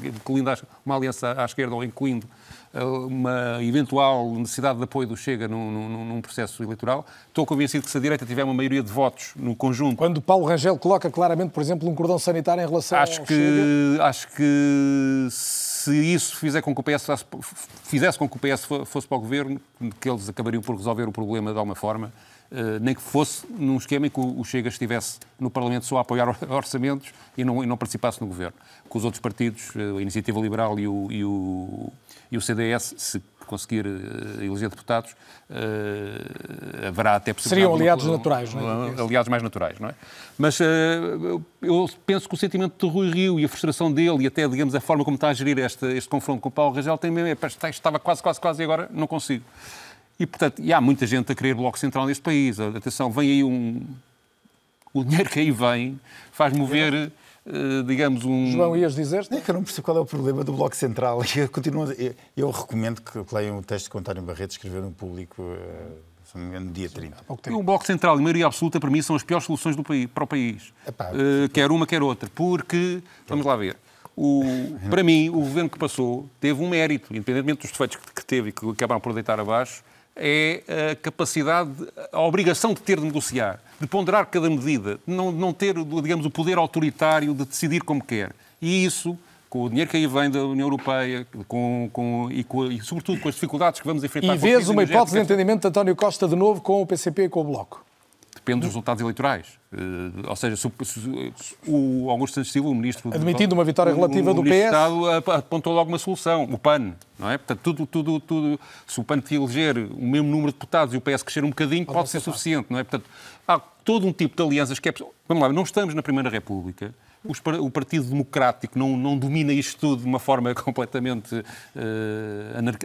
incluindo uma aliança à esquerda ou incluindo eh, uma eventual necessidade de apoio do Chega num, num, num, processo eleitoral. Estou convencido que se a direita tiver uma maioria de votos no conjunto... Quando Paulo Rangel coloca claramente, por exemplo, um cordão sanitário em relação acho ao que, Chega... Acho que se isso fizer com que o PS fizesse com que o PS fosse para o governo, que eles acabariam por resolver o problema de alguma forma, Uh, nem que fosse num esquema em que o Chega estivesse no Parlamento só a apoiar orçamentos e não, e não participasse no governo. Com os outros partidos, uh, a Iniciativa Liberal e o, e o, e o CDS, se conseguir uh, eleger deputados, haverá até possibilidade... Seriam aliados de, naturais, não é? Aliados mais naturais, não é? Mas eu penso que o sentimento de Rui Rio e a frustração dele e até, digamos, a forma como está a gerir este, este confronto com o Paulo Rangel tem mesmo... É, estava quase, quase, quase e agora não consigo. E, portanto, e há muita gente a querer Bloco Central neste país. Atenção, vem aí um... O dinheiro que aí vem faz mover... Uh, digamos, um. João, ias dizer? É que eu não percebo qual é o problema do Bloco Central. Eu, continuo, eu, eu recomendo que leiam o texto que o António Barreto escreveu no público. Uh, no dia 30. O Bloco Central e maioria absoluta, para mim, são as piores soluções do país, para o país. Epá, uh, quer uma, quer outra. Porque, vamos lá ver, o, para mim, o governo que passou teve um mérito, independentemente dos defeitos que teve e que acabaram por deitar abaixo, é a capacidade, a obrigação de ter de negociar, de ponderar cada medida, de não, não ter, digamos, o poder autoritário de decidir como quer. E isso, com o dinheiro que aí vem da União Europeia com, com, e, com, e, sobretudo com as dificuldades que vamos enfrentar... E vês uma hipótese de entendimento de António Costa de novo com o PCP e com o Bloco? Depende dos resultados eleitorais. Uh, ou seja, se, se, o Augusto Santos Silva, o ministro... Admitindo uma vitória relativa o, do PS... O Estado apontou logo uma solução, o PAN, não é? Portanto, tudo, tudo, tudo... Se o PAN te eleger o mesmo número de deputados e o PS crescer um bocadinho, pode, pode ser suficiente, não é? Portanto, há todo um tipo de alianças que é... Vamos lá, não estamos na Primeira República o Partido Democrático não, não domina isto tudo de uma forma completamente uh,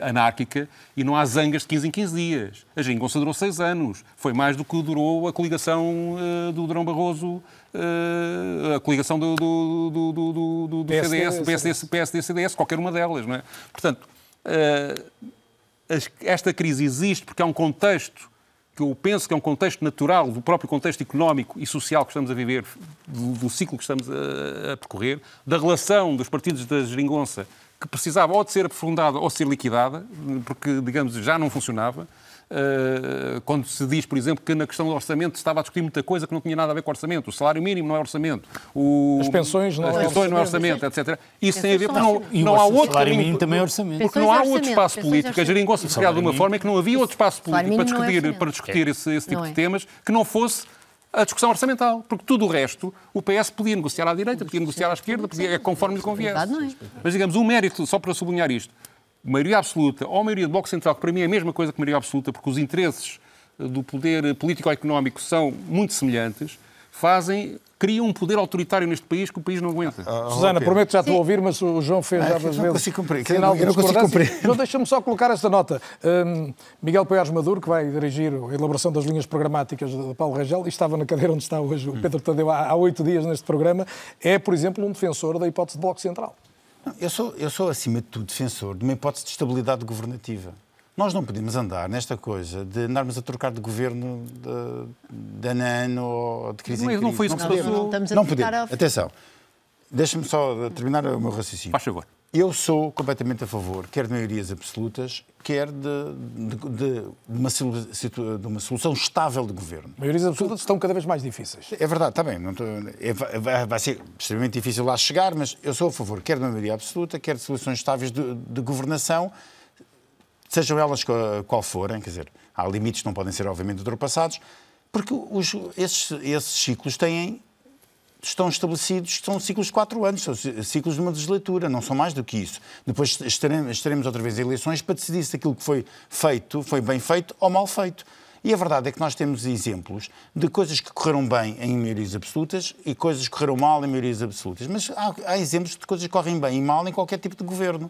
anárquica e não há zangas de 15 em 15 dias. A Geringonça durou seis anos. Foi mais do que durou a coligação uh, do Durão Barroso, uh, a coligação do, do, do, do, do CDS, do PSD, PSD, CDS, qualquer uma delas. Não é? Portanto, esta crise existe porque há um contexto que eu penso que é um contexto natural do próprio contexto económico e social que estamos a viver, do, do ciclo que estamos a, a, percorrer, da relação dos partidos da geringonça, que precisava ou de ser aprofundada ou de ser liquidada, porque, digamos, já não funcionava, eh, quando se diz, por exemplo, que na questão do orçamento estava a discutir muita coisa que não tinha nada a ver com o orçamento. O salário mínimo não é orçamento. O... As pensões não, As é pensões não é orçamento, etc. Isso tem a ver porque não, não há outro... O salário mínimo também é orçamento. Porque não há outro espaço político. A geringonça se criada de uma forma em que não havia outro espaço político para discutir, para discutir esse, esse tipo de é. temas que não fosse a discussão orçamental, porque tudo o resto, o PS podia negociar à direita, podia negociar à esquerda, podia, é conforme lhe conviesse. Mas, digamos, um mérito, só para sublinhar isto, maioria absoluta ou maioria do Bloco Central, que para mim é a mesma coisa que maioria absoluta, porque os interesses do poder político-económico são muito semelhantes, fazem criam um poder autoritário neste país que o país não aguenta. Ah, Susana, okay. prometo já estou a ouvir, mas o João fez ah, já várias vezes. não, eu não consigo cumprir. João, deixa-me só colocar esta nota. Um, Miguel Poiares Maduro, que vai dirigir a elaboração das linhas programáticas de Paulo Rangel, e estava na cadeira onde está hoje o Pedro Tadeu há oito dias neste programa, é, por exemplo, um defensor da hipótese de Bloco Central. Não, eu, sou, eu sou, acima de tudo, defensor de uma hipótese de estabilidade governativa. Nós não podemos andar nesta coisa de andarmos a trocar de governo de, de ano a ano ou de crise não, em crise. Não foi isso que podemos. Não, estamos a não podemos. A... Atenção. Deixa-me só terminar o meu raciocínio. Faz favor. Eu sou completamente a favor, quer de maiorias absolutas, quer de, de, de, uma, de uma solução estável de governo. Maiorias absolutas estão cada vez mais difíceis. É verdade, está bem. Estou, é, vai ser extremamente difícil lá chegar, mas eu sou a favor, quer de uma maioria absoluta, quer de soluções estáveis de, de governação sejam elas qual forem, quer dizer, há limites que não podem ser, obviamente, ultrapassados, porque os, esses, esses ciclos têm estão estabelecidos, são ciclos de quatro anos, são ciclos de uma legislatura, não são mais do que isso. Depois estaremos, estaremos outra vez eleições para decidir se aquilo que foi feito foi bem feito ou mal feito. E a verdade é que nós temos exemplos de coisas que correram bem em maiorias absolutas e coisas que correram mal em maiorias absolutas. Mas há, há exemplos de coisas que correm bem e mal em qualquer tipo de governo.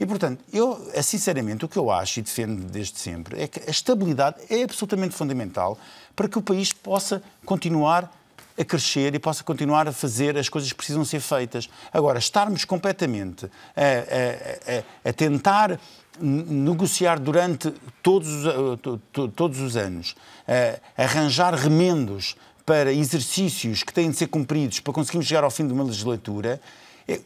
E, portanto, eu, eh, sinceramente, o que eu acho e defendo desde sempre é que a estabilidade é absolutamente fundamental para que o país possa continuar a crescer e possa continuar a fazer as coisas que precisam ser feitas. Agora, estarmos completamente a, a, a, a tentar negociar durante todos os, todos os anos, arranjar remendos para exercícios que têm de ser cumpridos para conseguirmos chegar ao fim de uma legislatura,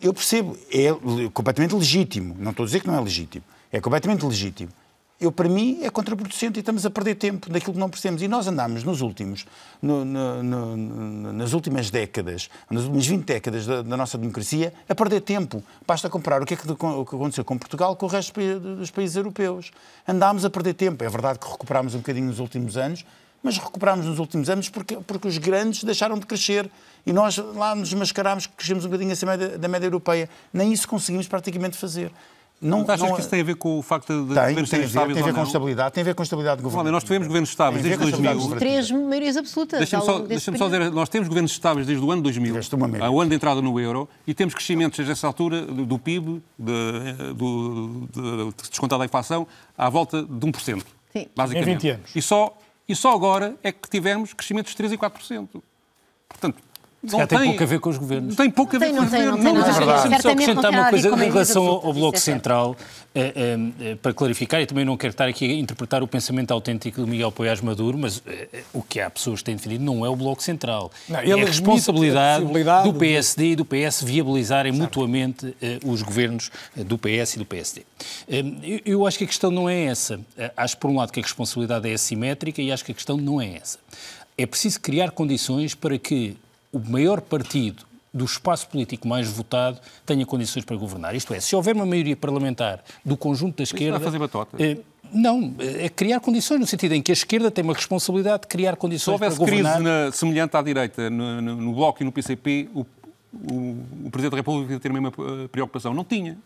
eu percebo, é completamente legítimo. Não estou a dizer que não é legítimo. É completamente legítimo eu, para mim, é contraproducente e estamos a perder tempo daquilo que não percebemos. E nós andamos nos últimos, no, no, no, nas últimas décadas, nas últimas 20 décadas da, da, nossa democracia, a perder tempo. Basta comparar o que é que, o que aconteceu com Portugal com o resto dos países europeus. Andámos a perder tempo. É verdade que recuperámos um bocadinho nos últimos anos, mas recuperámos nos últimos anos porque, porque os grandes deixaram de crescer e nós lá nos mascarámos que crescemos um bocadinho acima da, da média europeia. Nem isso conseguimos praticamente fazer. Não, não achas não, que isso tem a ver com o facto de tem, governos tem, estáveis tem a ver com estabilidade, tem a ver com estabilidade governo. nós tivemos governos estáveis desde 2000. Três maiorias absolutas. Deixa-me só, deixa só dizer, nós temos governos estáveis desde o ano 2000, ao ano de entrada no euro, e temos crescimentos desde essa altura do PIB, de, do, de, descontada a inflação, à volta de 1%. Sim. Basicamente. Em 20 anos. E só, e só agora é que tivemos crescimentos de 3 e 4%. Portanto, não tem, tem pouco a ver com os governos. Tem pouco a ver tem, com os governos. Não, não, não, não, Deixa-me só acrescentar uma coisa em relação ao, Bloco Central, eh, eh, eh, para clarificar, e também não quero estar aqui a interpretar o pensamento autêntico do Miguel Poiás Maduro, mas o que há pessoas que têm defendido não é o Bloco Central. Não, é a responsabilidade a do PSD e do PS viabilizarem mutuamente os governos do PS e do PSD. eu acho que a questão não é essa. acho, por um lado, que a responsabilidade é assimétrica e acho que a questão não é essa. É preciso criar condições para que o maior partido do espaço político mais votado tenha condições para governar. Isto é, se houver uma maioria parlamentar do conjunto da esquerda... Isso vai fazer batota. Eh, não, é criar condições, no sentido em que a esquerda tem uma responsabilidade de criar condições para governar... Se houvesse crise na, semelhante à direita, no, no, no, Bloco e no PCP, o, o, o Presidente da República ia ter a mesma eh, preocupação. Não tinha.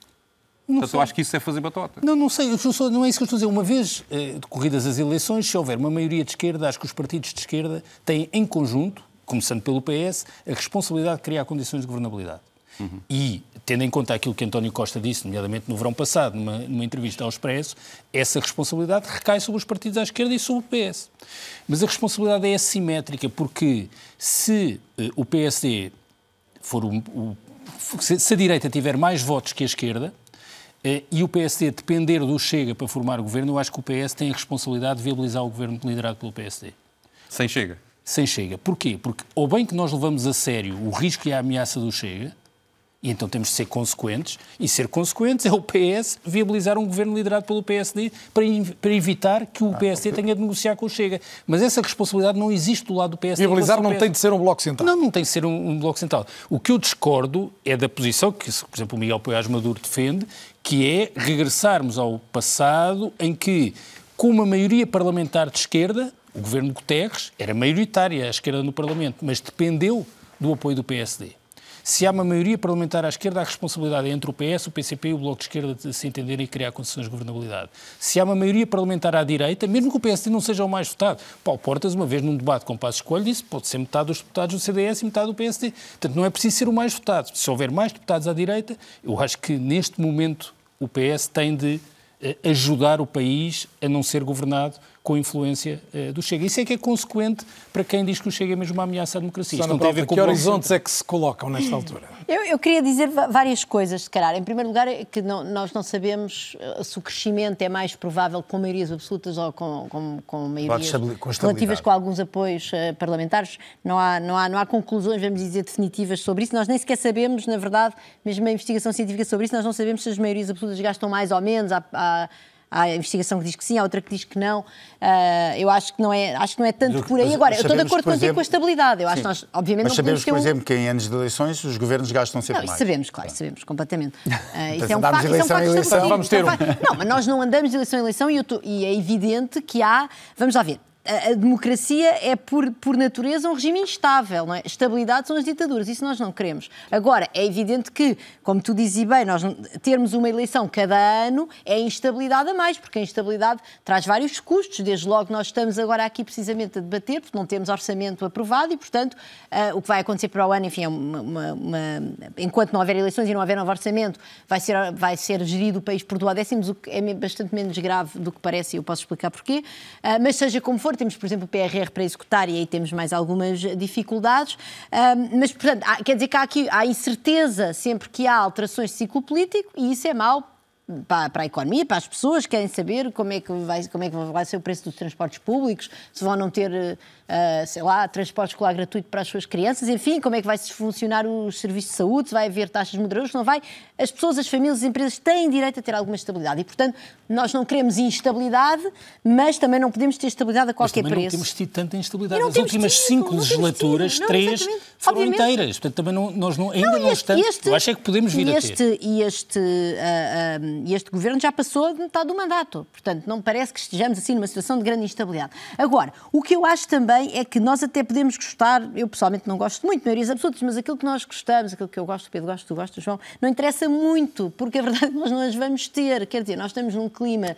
Não Portanto, sei. eu acho que isso é fazer batota. Não, não sei, sou, não é isso que eu estou a dizer. Uma vez eh, decorridas as eleições, se houver uma maioria de esquerda, acho que os partidos de esquerda têm em conjunto começando pelo PS, a responsabilidade de criar condições de governabilidade. Uhum. E, tendo em conta aquilo que António Costa disse, nomeadamente no verão passado, numa, numa, entrevista ao Expresso, essa responsabilidade recai sobre os partidos à esquerda e sobre o PS. Mas a responsabilidade é assimétrica, porque se uh, o PSD for o, o se, se, a direita tiver mais votos que a esquerda, uh, e o PSD depender do Chega para formar o governo, eu acho que o PS tem a responsabilidade de viabilizar o governo liderado pelo PSD. Sem Chega? Sem Chega. Porquê? Porque ou bem que nós levamos a sério o risco e a ameaça do Chega, e então temos de ser consequentes, e ser consequentes é o PS viabilizar um governo liderado pelo PSD para, para evitar que o PSD tenha de negociar com o Chega. Mas essa responsabilidade não existe do lado do PSD. Viabilizar não tem de ser um bloco central. Não, não tem de ser um, um, bloco central. O que eu discordo é da posição que, por exemplo, o Miguel Poiás Maduro defende, que é regressarmos ao passado em que, com uma maioria parlamentar de esquerda, o governo Guterres era maioritária à esquerda no Parlamento, mas dependeu do apoio do PSD. Se há uma maioria parlamentar à esquerda, a responsabilidade é entre o PS, o PCP e o Bloco de Esquerda de se entenderem e criar condições de governabilidade. Se há uma maioria parlamentar à direita, mesmo que o PSD não seja o mais votado, Paulo Portas, uma vez num debate com o Passo Escolho, disse pode ser metade dos deputados do CDS e metade do PSD. Portanto, não é preciso ser o mais votado. Se houver mais deputados à direita, eu acho que neste momento o PS tem de eh, ajudar o país a não ser governado com influência uh, do Chega. Isso é que é consequente para quem diz que o Chega é mesmo uma ameaça à democracia. Isto não tem a ver com que horizontes é que se colocam nesta altura? Eu, eu queria dizer várias coisas, se calhar. Em primeiro lugar, é que não, nós não sabemos eh, se o crescimento é mais provável com maiorias absolutas ou com, com, com maiorias com relativas com alguns apoios uh, parlamentares. Não há, não, há, não há conclusões, vamos dizer, definitivas sobre isso. Nós nem sequer sabemos, na verdade, mesmo a investigação científica sobre isso, nós não sabemos se as maiorias absolutas gastam mais ou menos. Há, há, Há a investigação que diz que sim, há outra que diz que não. Uh, eu acho que não é, acho que não é tanto por aí. Agora, eu estou de acordo contigo exemplo, com a estabilidade. Eu acho que nós, obviamente, mas não sabemos, por um... exemplo, que em anos de eleições os governos gastam sempre não, mais. Sabemos, claro, sabemos completamente. Uh, isso, é um facto, isso é um facto eleição, Vamos ter um... Não, mas nós não andamos de eleição em eleição e, tô, e é evidente que há. Vamos lá ver a, democracia é, por, por natureza, um regime instável. Não é? Estabilidade são as ditaduras, isso nós não queremos. Agora, é evidente que, como tu dizes bem, nós termos uma eleição cada ano é instabilidade a mais, porque a instabilidade traz vários custos. Desde logo, nós estamos agora aqui precisamente a debater, porque não temos orçamento aprovado e, portanto, uh, o que vai acontecer para o ano, enfim, é uma, uma, uma, enquanto não houver eleições e não houver novo orçamento, vai ser, vai ser gerido o país por duodécimos, o que é bastante menos grave do que parece, e eu posso explicar porquê. Uh, mas seja como for, temos, por exemplo, o PRR para executar e aí temos mais algumas dificuldades, mas, portanto, há, quer dizer que há aqui há incerteza sempre que há alterações de ciclo político e isso é mau para, para, a economia, para as pessoas que querem saber como é que vai, como é que vai ser o preço dos transportes públicos, se vão não ter uh, sei lá, transporte escolar gratuito para as suas crianças, enfim, como é que vai funcionar os serviços de saúde, se vai haver taxas moderadoras, se não vai. As pessoas, as famílias, as empresas têm direito a ter alguma estabilidade e, portanto, nós não queremos instabilidade, mas também não podemos ter estabilidade a qualquer mas preço. não temos tido tanta instabilidade. As últimas tido, cinco legislaturas, tido, três foram Obviamente. inteiras. Portanto, também não, nós não, ainda não, este, não estamos. Este, eu acho é que podemos vir este, a ter. E este, uh, uh, este governo já passou de metade do mandato. Portanto, não parece que estejamos assim numa situação de grande instabilidade. Agora, o que eu acho também é que nós até até podemos gostar, eu pessoalmente não gosto muito de maiorias absolutas, mas aquilo que nós gostamos, aquilo que eu gosto, o Pedro gosta, tu gostas, João, não interessa muito, porque a verdade é que nós não as vamos ter. Quer dizer, nós estamos num clima,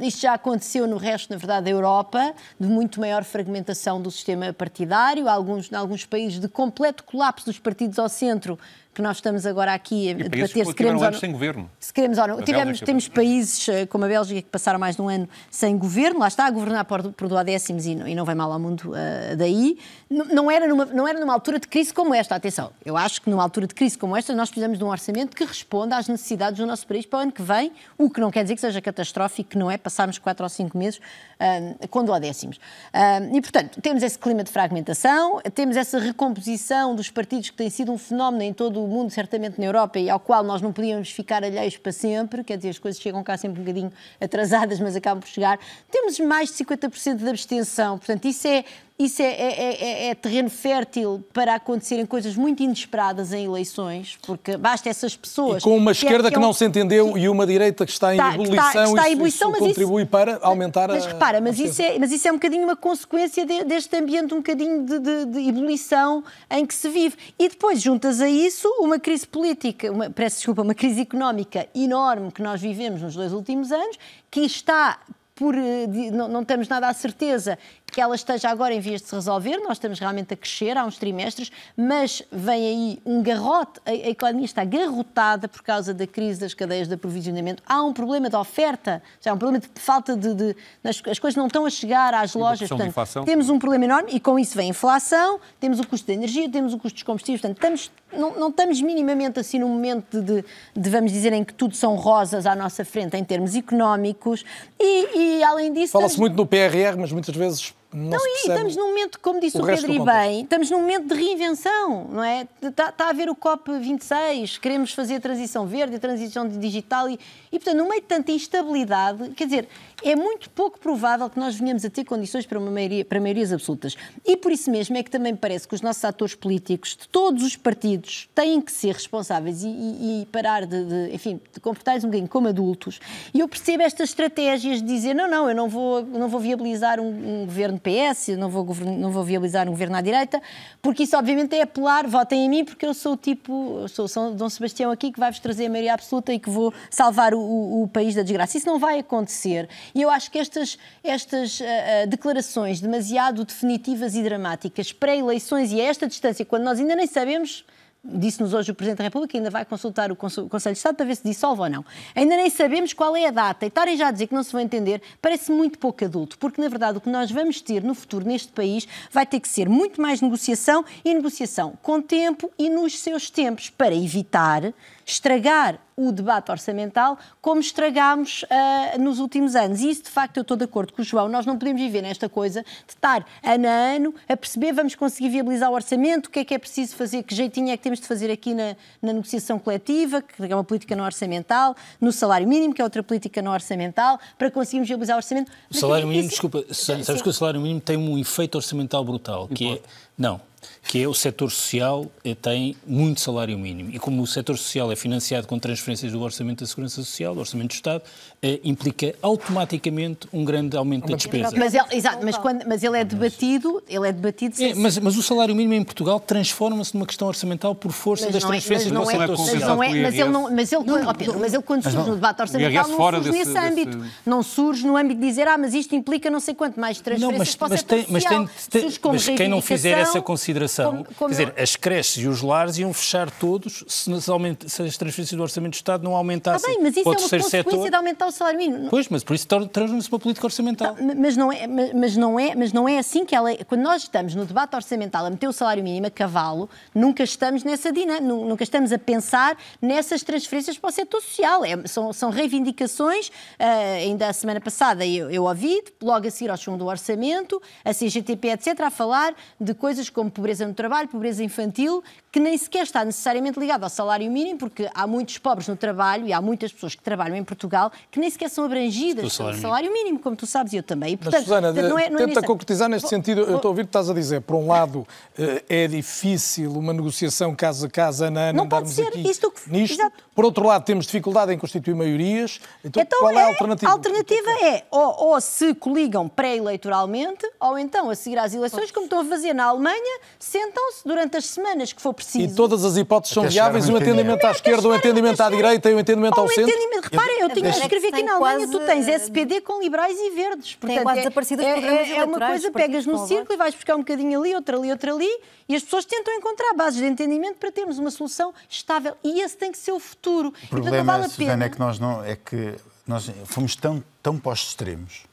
isto já aconteceu no resto, na verdade, da Europa, de muito maior fragmentação do sistema partidário, alguns, em alguns países de completo colapso dos partidos ao centro que nós estamos agora aqui a debater se queremos ou não. sem governo. Se queremos ou não. Tivemos, temos países eh, como a Bélgica que passaram mais de um ano sem governo, lá está, a governar por, por duodécimos e não, e não vai mal ao mundo uh, daí. Não era, numa, não era numa altura de crise como esta, atenção. Eu acho que numa altura de crise como esta nós precisamos de um orçamento que responda às necessidades do nosso país para o ano que vem, o que não quer dizer que seja catastrófico, que não é passarmos quatro ou cinco meses uh, com duodécimos. Uh, e, portanto, temos esse clima de fragmentação, temos essa recomposição dos partidos que tem sido um fenómeno em todo o mundo, certamente na Europa, e ao qual nós não podíamos ficar alheios para sempre, quer dizer, as coisas chegam cá sempre um bocadinho atrasadas, mas acabam por chegar. Temos mais de 50% de abstenção, portanto, isso é isso é, é, é, é, terreno fértil para acontecerem coisas muito inesperadas em eleições, porque basta essas pessoas. E com uma é- esquerda que, é um, não se entendeu que, e uma direita que está em está, ebulição, está, está em ebulição isso, isso contribui isso, para aumentar mas, a. Mas repara, mas isso, é, mas isso é um bocadinho uma consequência de, deste ambiente um bocadinho de, de, de, ebulição em que se vive. E depois juntas a isso uma crise política, uma, peço desculpa, uma crise económica enorme que nós vivemos nos dois últimos anos, que está por, eh, não, não temos nada a certeza que ela esteja agora em vias de se resolver, nós estamos realmente a crescer há uns trimestres, mas vem aí um garrote, a, a economia está garrotada por causa da crise das cadeias de aprovisionamento, há um problema de oferta, já há um problema de falta de, de as, as, coisas não estão a chegar às lojas, portanto, temos um problema enorme e com isso vem a inflação, temos o custo da energia, temos o custo dos combustíveis, portanto, estamos, não, não estamos minimamente assim num momento de, de, de, vamos dizer, em que tudo são rosas à nossa frente em termos económicos. E, e além disso... Fala-se estamos... muito no PRR, mas muitas vezes não, não e estamos num momento, como disse o, o Pedro e bem, estamos num momento de reinvenção, não é? Está, está a ver o COP26, queremos fazer a transição verde, a transição digital e, e, portanto, no meio de tanta instabilidade, quer dizer, é muito pouco provável que nós venhamos a ter condições para, uma maioria, para maiorias absolutas. E por isso mesmo é que também parece que os nossos atores políticos de todos os partidos têm que ser responsáveis e, e, e parar de, de, enfim, de comportar-se um bocadinho como adultos. E eu percebo estas estratégias de dizer, não, não, eu não vou, não vou viabilizar um, um governo PS, não vou, não vou viabilizar um governo à direita, porque isso obviamente é apelar, votem em mim, porque eu sou o tipo, eu sou São Dom Sebastião aqui que vai-vos trazer a maioria absoluta e que vou salvar o, o, o, país da desgraça. Isso não vai acontecer. E eu acho que estas, estas uh, declarações demasiado definitivas e dramáticas pré-eleições e a esta distância, quando nós ainda nem sabemos disse-nos hoje o Presidente da República, ainda vai consultar o Conselho de Estado para ver se dissolve ou não. Ainda nem sabemos qual é a data e estarem já a dizer que não se vai entender parece muito pouco adulto, porque na verdade o que nós vamos ter no futuro neste país vai ter que ser muito mais negociação e negociação com tempo e nos seus tempos para evitar estragar o debate orçamental como estragámos uh, nos últimos anos. E isso, de facto, eu estou de acordo com o João. Nós não podemos viver nesta coisa de estar ano a ano a perceber vamos conseguir viabilizar o orçamento, o que é que é preciso fazer, que jeitinho é que temos de fazer aqui na, na negociação coletiva, que é uma política não orçamental, no salário mínimo, que é outra política não orçamental, para conseguirmos viabilizar o orçamento. O salário mínimo, isso... desculpa, sabes que o salário mínimo tem um efeito orçamental brutal, que é... Não, que é o setor social eh, tem muito salário mínimo. E como o setor social é financiado com transferências do Orçamento da Segurança Social, do Orçamento do Estado, eh, implica automaticamente um grande aumento da despesa. Mas ele, exato, mas, quando, mas ele é debatido, ele é debatido... É, mas, mas o salário mínimo em Portugal transforma-se numa questão orçamental por força mas das é- transferências do Orçamento é, social. Mas, é, mas ele não, mas ele, não, mas ele quando surge no debate orçamental não surge desse, nesse âmbito. Desse... Não surge no âmbito de dizer, ah, mas isto implica não sei quanto mais transferências não, mas, mas, tem, mas, tem, tem, mas quem não fizer essa consideração consideração, como- como quer dizer, eu- as creches e os lares iam fechar todos se, nas aumenta- se as transferências do Orçamento do Estado não aumentassem bem, mas isso é uma consequência setor. de aumentar o salário mínimo. Pois, mas por isso torna-se uma política orçamental. Mas não, é, mas- não é, mas não é assim que ela. é- Quando nós estamos no debate orçamental a meter o salário mínimo a cavalo, nunca estamos nessa dinâmica, nunca estamos a pensar nessas transferências para o setor social. É- são, são reivindicações. ah, ainda a semana passada eu, eu ouvi, logo a seguir ao segundo orçamento, a CGTP, etc., a falar de coisas como pobreza no trabalho, pobreza infantil, que nem sequer está necessariamente ligado ao salário mínimo, porque há muitos pobres no trabalho e há muitas pessoas que trabalham em Portugal que nem sequer são abrangidas pelo salário salário mínimo, como tu sabes, e eu também. E, Mas, portanto, Susana, portanto, não é- não é tenta concretizar neste Vou- sentido. Eu estou a ouvir que estás a dizer, por um lado, eh, é difícil uma negociação casa a casa, ano a ano, Não pode ser, aqui isto que- nisto. exato. Por outro lado, temos dificuldade em constituir maiorias. Então, Então, qual é a é- alternativa? A alternativa é ou, ou se coligam pré-eleitoralmente, ou então a seguir às eleições, como estão a fazer na Alemanha, sentam-se durante as semanas que for preciso. E todas as hipóteses são viáveis, um entendimento à esquerda, um entendimento à direita e um entendimento ao centro. reparem, eu tinha escrevi aqui na Alemanha, tu tens SPD com liberais e verdes. Portanto, quase é- desaparecido os é, programas é, é uma coisa, pegas no círculo e vais buscar um bocadinho ali, outra ali, outra ali, e as pessoas tentam encontrar bases de entendimento para termos uma solução estável. E esse tem que ser o futuro. O e, problema, vale Susana, é que nós não é que nós fomos tão tão para os extremos,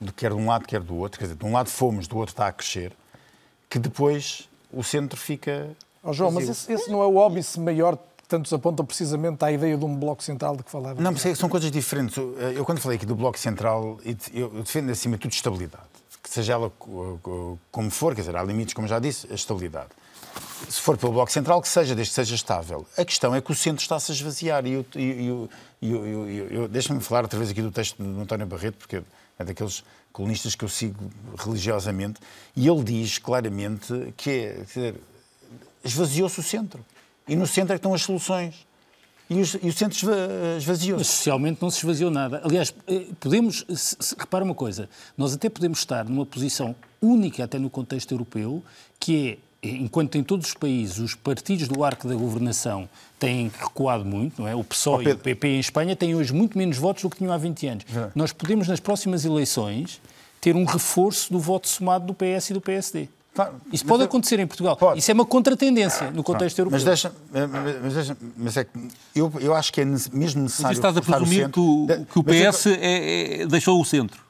de quer de um lado quer do outro, quer dizer, de um lado fomos, do outro está a crescer, que depois o centro fica. Ó, João, mas esse, esse não é o óbice maior que tantos aponta precisamente à ideia de um bloco central de que falava? Não, mas é são coisas diferentes. Eu, quando falei aqui do Bloco Central, eu defendo acima de tudo estabilidade. Que seja ela co- co- como for, quer dizer, há limites, como já disse, a estabilidade. Se for pelo Bloco Central, que seja, desde que seja estável. A questão é que o centro está-se a esvaziar. E eu, eu- eu- deixa-me falar outra vez aqui do texto do António Barreto, porque é daqueles colunistas que eu sigo religiosamente, e ele diz claramente que é, esvaziou-se o centro. E no centro é que estão as soluções. E, os- e o centro Mas esvaziou-se. socialmente não se esvaziou nada. Aliás, eh, podemos, se- se- repara uma coisa, nós até podemos estar numa posição única até no contexto europeu, que é, eh, enquanto em todos os países os partidos do arco da governação têm recuado muito, não é? O PSOE Oh, e o. PP em Espanha têm hoje muito menos votos do que tinham há 20 anos. É. Nós podemos, nas próximas eleições, ter um reforço do voto somado do PS e do PSD. Claro, Isso mas pode eu- acontecer em Portugal. Pode. Isso é uma contratendência no contexto europeu. Mas, deixa, mas, mas deixa- mas é que eu, eu acho que é mesmo Mas necessário. estás a presumir que o, que o mas eu- PS é- é- deixou o centro.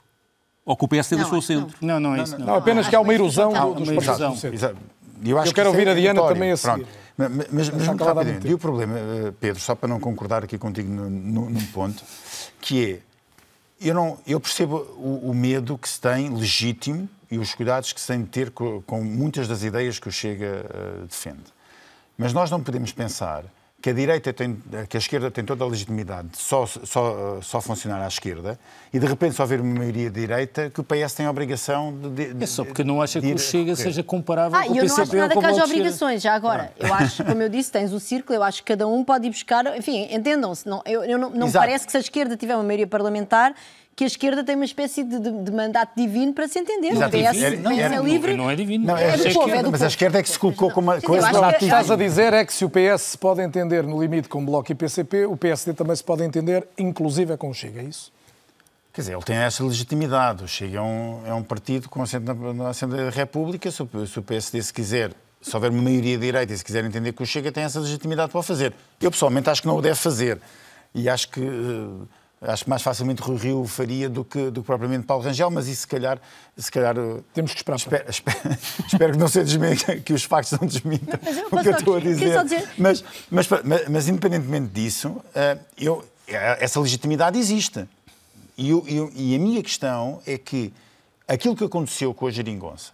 Ou que o PSD Não, deixou o não. centro. Não, não é isso. Não. Não, apenas que há uma dos partidos erosão. do centro. Eu, acho Eu quero que ouvir é a Diana também a seguir. Pronto. Mas, mas, mas muito rapidamente. E o problema, eh, Pedro, só para não concordar aqui contigo num, ponto, que é, eu, não, eu percebo o, o medo que se tem, legítimo, e os cuidados que se tem de ter com, com muitas das ideias que o Chega eh, defende. Mas nós não podemos pensar que a direita tem, que a esquerda tem toda a legitimidade de só, só, só funcionar à esquerda e de repente só haver uma maioria de direita que o PS tem a obrigação de. de É só porque não acha que o Chega seja comparável Ah, com e o eu não acho nada que haja obrigações, já agora. Eu acho, como eu disse, tens o círculo, eu acho que cada um pode ir buscar. Enfim, entendam-se. Não, eu, eu não não parece que se a esquerda tiver uma maioria parlamentar, que a esquerda tem uma espécie de, de- de mandato divino para se entender. Exato. O PS, Era- o PS é era- livre. Não é divino. Não, é, É a do povo, esquerda, é do mas a povo. esquerda é que se colocou como uma coisa Não, o que- estás a dizer é que se o PS se pode entender no limite com o Bloco e PCP, o PSD também se pode entender, inclusive, é com o Chega, é isso? Quer dizer, ele tem essa legitimidade. O Chega é um, é um partido com assento na, na Assembleia da República. Se o, se o PSD, se quiser, se houver uma maioria de direita e se quiser entender que o Chega tem essa legitimidade para o fazer. Eu, pessoalmente, acho que não o deve fazer. E acho que. eh, Acho que mais facilmente Rui Rio faria do que, do que propriamente Paulo Rangel, mas isso se calhar. Se calhar eh, Temos que esperar. Espero, espero- espero que não se desmente, que os factos não desmintam o que eu estou a dizer. dizer- Mas, mas, mas, mas, independentemente disso, eh, eu, essa legitimidade existe. E, eu- eu- e a minha questão é que aquilo que aconteceu com a geringonça,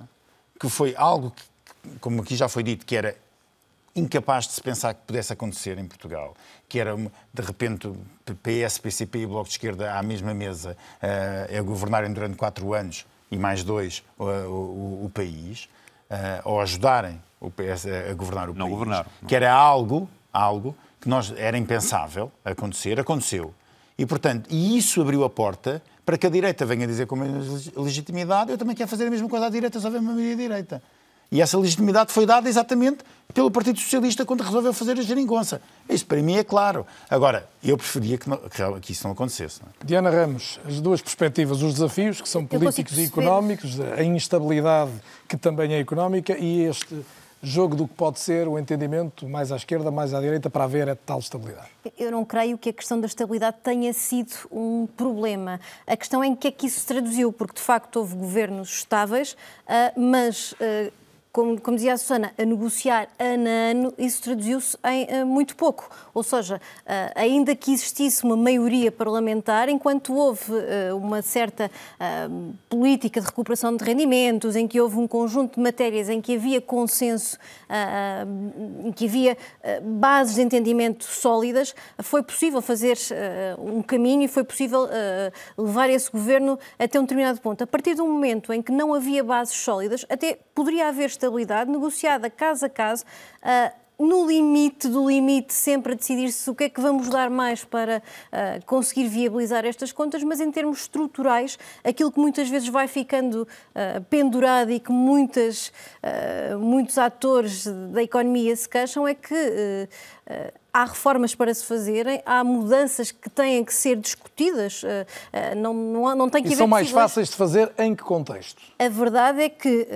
que foi algo que, como aqui já foi dito, que era incapaz de se pensar que pudesse acontecer em Portugal, que era, de repente, PS, PCP e Bloco de Esquerda à mesma mesa eh, a governarem durante quatro anos e mais dois o, o- o país, eh, ou ajudarem o PS a, governar o Não país. governaram, não. Que era algo, algo que nós, era impensável acontecer, aconteceu. E, portanto, e isso abriu a porta para que a direita venha dizer com menos legitimidade, eu também quero fazer a mesma coisa à direita, se houver uma maioria direita. E essa legitimidade foi dada exatamente pelo Partido Socialista quando resolveu fazer a geringonça. Isso para mim é claro. Agora, eu preferia que, não- que- isso não acontecesse. não é? Diana Ramos, as duas perspectivas, os desafios, que são políticos e económicos, a instabilidade, que também é económica, e este jogo do que pode ser o entendimento mais à esquerda, mais à direita, para haver a tal estabilidade? Eu não creio que a questão da estabilidade tenha sido um problema. A questão é em que é que isso se traduziu, porque de facto houve governos estáveis, ah, mas ah, como, como, dizia a Susana, a negociar ano a ano, isso traduziu-se em uh, muito pouco. Ou seja, uh, ainda que existisse uma maioria parlamentar, enquanto houve uh, uma certa política de recuperação de rendimentos, em que houve um conjunto de matérias em que havia consenso, em que havia bases de entendimento sólidas, foi possível fazer um caminho e foi possível levar esse governo até um determinado ponto. A partir do momento em que não havia bases sólidas, até poderia haver estabilidade negociada caso a caso. Uh, no limite do limite, sempre a decidir-se o que é que vamos dar mais para uh, conseguir viabilizar estas contas, mas em termos estruturais, aquilo que muitas vezes vai ficando uh, pendurado e que muitas, uh, muitos atores da economia se queixam é que há reformas para se fazerem, há mudanças que têm que ser discutidas, não, não, não tem que e haver são mais fáceis de fazer em que contexto? A verdade é que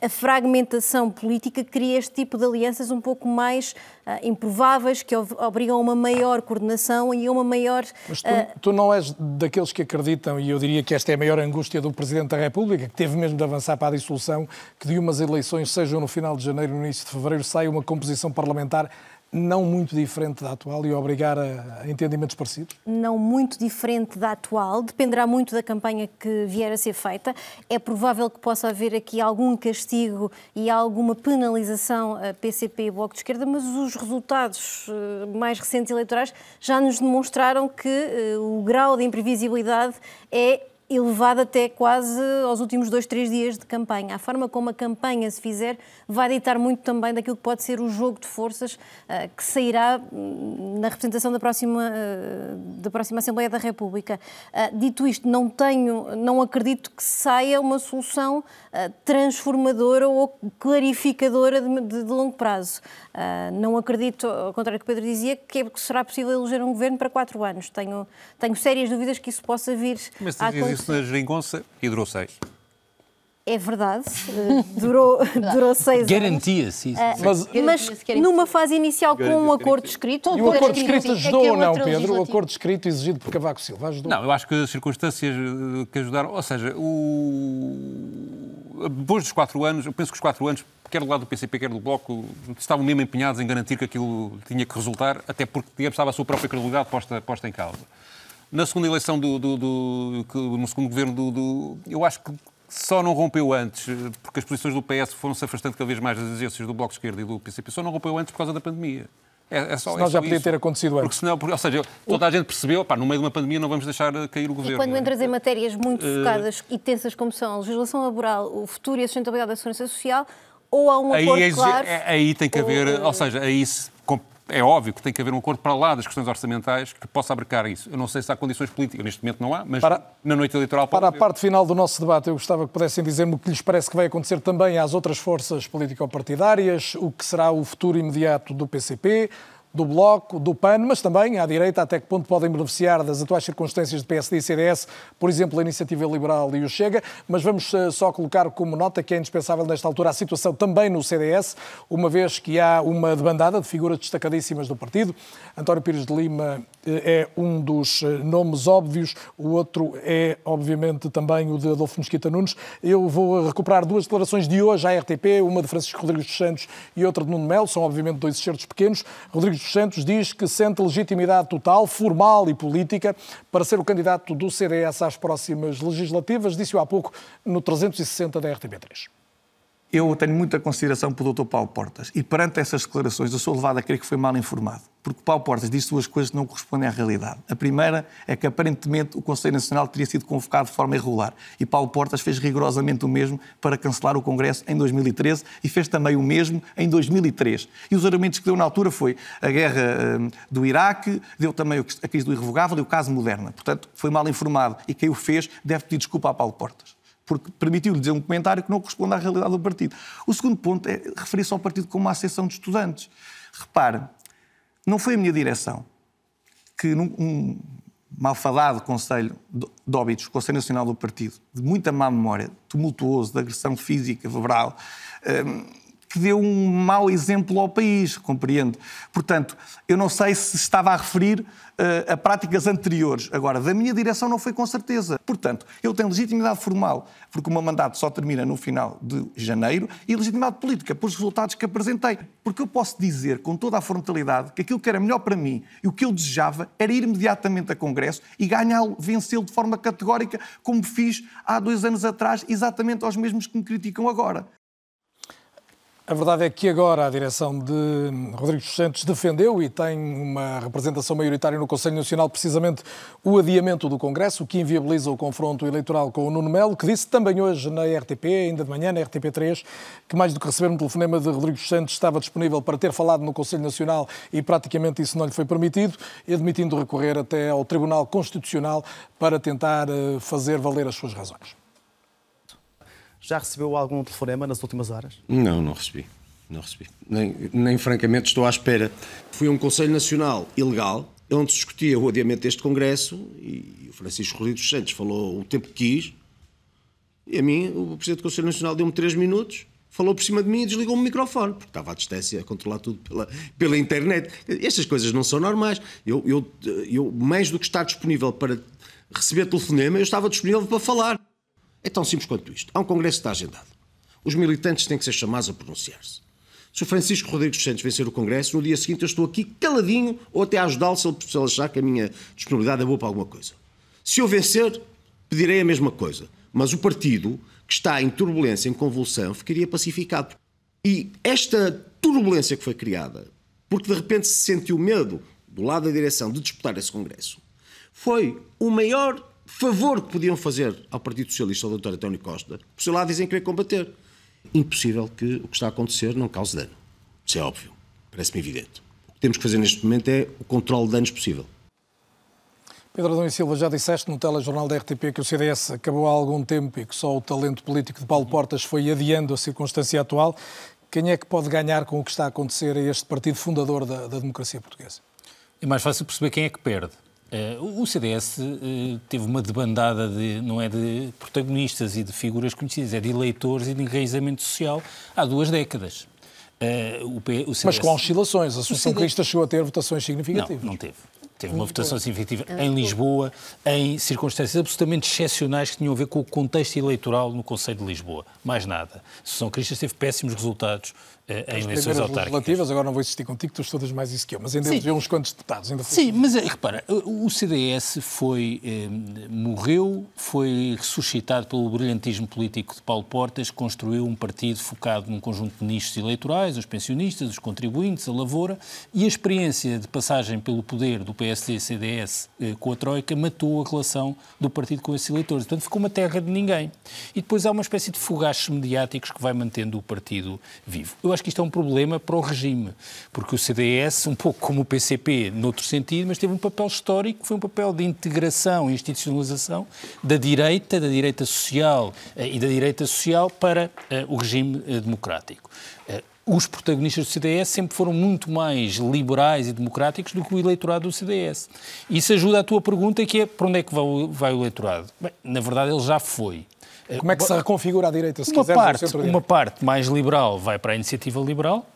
a fragmentação política cria este tipo de alianças um pouco mais uh, improváveis, que obrigam a uma maior coordenação e a uma maior. Mas tu, uh... tu, não és daqueles que acreditam, e eu diria que esta é a maior angústia do Presidente da República, que teve mesmo de avançar para a dissolução, que de umas eleições, sejam no final de janeiro ou no início de fevereiro, saia uma composição parlamentar não muito diferente da atual e obrigar a, entendimentos parecidos? Não muito diferente da atual, dependerá muito da campanha que vier a ser feita. É provável que possa haver aqui algum castigo e alguma penalização a PCP e Bloco de Esquerda, mas os resultados eh, mais recentes eleitorais já nos demonstraram que uh, o grau de imprevisibilidade é elevado até quase aos últimos dois, três dias de campanha. A forma como a campanha se fizer vai ditar muito também daquilo que pode ser o jogo de forças uh, que sairá hum, na representação da próxima, uh, da próxima Assembleia da República. Uh, dito isto, não tenho, não acredito que saia uma solução transformadora ou clarificadora de, de, de longo prazo. não acredito, ao contrário do que Pedro dizia, que, é, que será possível eleger um governo para quatro anos. Tenho, tenho sérias dúvidas que isso possa vir Mas a acontecer isso na geringonça e durou seis. É verdade, eh, durou, durou seis Garantia-se isso. Uh, mas, mas numa fase inicial com um acordo escrito... E o acordo escrito ajudou ou não, Pedro? O acordo escrito exigido por Cavaco Silva ajudou? Não, eu acho que as circunstâncias eh, que ajudaram... Ou seja, o... depois dos quatro anos, eu penso que os quatro anos quer do lado do PCP, quer do Bloco, estavam mesmo empenhados em garantir que aquilo tinha que resultar, até porque, digamos, estava a sua própria credibilidade posta, posta em causa. Na segunda eleição do, do, do, no segundo governo do, do, eu acho que só não rompeu antes, porque as posições do PS foram-se afastando cada vez mais das exigências do Bloco de Esquerda e do PCP, só não rompeu antes por causa da pandemia. É, é só, senão é já podia isso. ter acontecido antes. Porque senão, porque, ou seja, toda a gente percebeu, pá, no meio de uma pandemia não vamos deixar cair o governo. E quando é? entras em matérias muito uh... focadas e tensas como são a legislação laboral, o futuro e a sustentabilidade da segurança social, ou há um acordo aí, claro... É, aí tem que haver, ou, ou seja, aí se é óbvio que tem que haver um acordo para lá das questões orçamentais que possa abarcar isso. Eu não sei se há condições políticas, neste momento não há, mas para, na noite eleitoral Para a parte final do nosso debate, eu gostava que pudessem dizer-me o que lhes parece que vai acontecer também às outras forças político-partidárias, o que será o futuro imediato do PCP, do Bloco, do PAN, mas também à direita, até que ponto podem beneficiar das atuais circunstâncias de PSD e CDS, por exemplo, a Iniciativa Liberal e o Chega. Mas vamos eh, só colocar como nota que é indispensável nesta altura a situação também no CDS, uma vez que há uma debandada de figuras destacadíssimas do partido. António Pires de Lima é um dos eh, nomes óbvios, o outro é, obviamente, também o de Adolfo Mesquita Nunes. Eu vou recuperar duas declarações de hoje à RTP, uma de Francisco Rodrigues dos Santos e outra de Nuno Melo, são obviamente dois excertos pequenos. Rodrigues dos Santos diz que sente legitimidade total, formal e política para ser o candidato do CDS às próximas legislativas, disse-o há pouco no 360 da RTP3. Eu tenho muita consideração pelo Dr. Paulo Portas e perante essas declarações eu sou levado a crer que foi mal informado, porque Paulo Portas disse duas coisas que não correspondem à realidade. A primeira é que aparentemente o Conselho Nacional teria sido convocado de forma irregular e Paulo Portas fez rigorosamente o mesmo para cancelar o Congresso em 2013 e fez também o mesmo em 2003. E os argumentos que deu na altura foi a guerra hum, do Iraque, deu também a crise do irrevogável e o caso Moderna. Portanto, foi mal informado e quem o fez deve pedir desculpa a Paulo Portas porque permitiu-lhe dizer um comentário que não corresponde à realidade do partido. O segundo ponto é referir-se ao partido como uma associação de estudantes. Repare, não foi a minha direção que num um malfadado Conselho de Óbitos, Conselho Nacional do Partido, de muita má memória, tumultuoso, de agressão física, verbal, hum, que deu um mau exemplo ao país, compreende? Portanto, eu não sei se estava a referir uh, a práticas anteriores. Agora, da minha direção não foi com certeza. Portanto, eu tenho legitimidade formal, porque o meu mandato só termina no final de janeiro, e legitimidade política, pelos resultados que apresentei. Porque eu posso dizer com toda a frontalidade que aquilo que era melhor para mim e o que eu desejava era ir imediatamente a Congresso e ganhá-lo, vencê-lo de forma categórica, como fiz há dois anos atrás, exatamente aos mesmos que me criticam agora. A verdade é que agora a direção de Rodrigo Santos defendeu e tem uma representação maioritária no Conselho Nacional precisamente o adiamento do Congresso, o que inviabiliza o confronto eleitoral com o Nuno Melo, que disse também hoje na RTP, ainda de manhã na RTP3, que mais do que receber um telefonema de Rodrigo Santos estava disponível para ter falado no Conselho Nacional e praticamente isso não lhe foi permitido, admitindo recorrer até ao Tribunal Constitucional para tentar eh, fazer valer as suas razões. Já recebeu algum telefonema nas últimas horas? Não, não recebi. Não recebi. Nem, nem francamente estou à espera. Fui a um Conselho Nacional ilegal, onde se discutia o adiamento deste Congresso e o Francisco Rodrigues dos Santos falou o tempo que quis. E a mim, o Presidente do Conselho Nacional deu-me três minutos, falou por cima de mim e desligou o microfone, porque estava à distância a controlar tudo pela, pela internet. Estas coisas não são normais. Eu, eu, eu, mais do que estar disponível para receber telefonema, eu estava disponível para falar. É tão simples quanto isto. Há um congresso que está agendado. Os militantes têm que ser chamados a pronunciar-se. Se o Francisco Rodrigues Santos vencer o Congresso, no dia seguinte eu estou aqui caladinho ou até a ajudá-lo se, ele achar que a minha disponibilidade é boa para alguma coisa. Se eu vencer, pedirei a mesma coisa. Mas o partido, que está em turbulência, em convulsão, ficaria pacificado. E esta turbulência que foi criada, porque de repente se sentiu medo do lado da direção de disputar esse Congresso, foi o maior favor que podiam fazer ao Partido Socialista, ao Dr. António Costa, por seu lado dizem querer combater. Impossível que o que está a acontecer não cause dano. Isso é óbvio. Parece-me evidente. O que temos que fazer neste momento é o controle de danos possível. Pedro Adão e Silva, já disseste no telejornal da RTP que o CDS acabou há algum tempo e que só o talento político de Paulo Portas foi adiando a circunstância atual. Quem é que pode ganhar com o que está a acontecer a este partido fundador da, da democracia portuguesa? É mais fácil perceber quem é que perde. Uh, o CDS uh, eh, teve uma debandada de, não é de protagonistas e de figuras conhecidas, é de eleitores e de enraizamento social há duas décadas. Uh, o, o CDS... Mas com oscilações, a Associação CDS... Crista chegou a ter votações significativas. Não, não teve. Teve uma votação significativa em Lisboa, em circunstâncias absolutamente excepcionais que tinham a ver com o contexto eleitoral no Conselho de Lisboa. Mais nada. A Associação Cristas teve péssimos resultados em eleições autárquicas. legislativas, agora não vou insistir contigo, tu estudas mais isso que eu, mas ainda elegeu uns quantos deputados. Ainda Sim, mas eh, repara, o CDS foi, eh, morreu, foi ressuscitado pelo brilhantismo político de Paulo Portas, construiu um partido focado num conjunto de nichos eleitorais, os pensionistas, os contribuintes, a lavoura, e a experiência de passagem pelo poder do PSD-CDS eh, com a Troika matou a relação do partido com esses eleitores. Portanto, ficou uma terra de ninguém. E depois há uma espécie de fogachos mediáticos que vai mantendo o partido vivo. Eu acho que isto é um problema para o regime, porque o CDS, um pouco como o PCP, noutro sentido, mas teve um papel histórico, foi um papel de integração e institucionalização da direita, da direita social eh, e da direita social para uh, o regime uh, democrático. Uh, os protagonistas do CDS sempre foram muito mais liberais e democráticos do que o eleitorado do CDS. Isso ajuda à tua pergunta, que é para onde é que vai o, vai o eleitorado? Bem, na verdade, ele já foi. Como é que se reconfigura a direita, se uma parte, Uma parte mais liberal vai para a iniciativa liberal,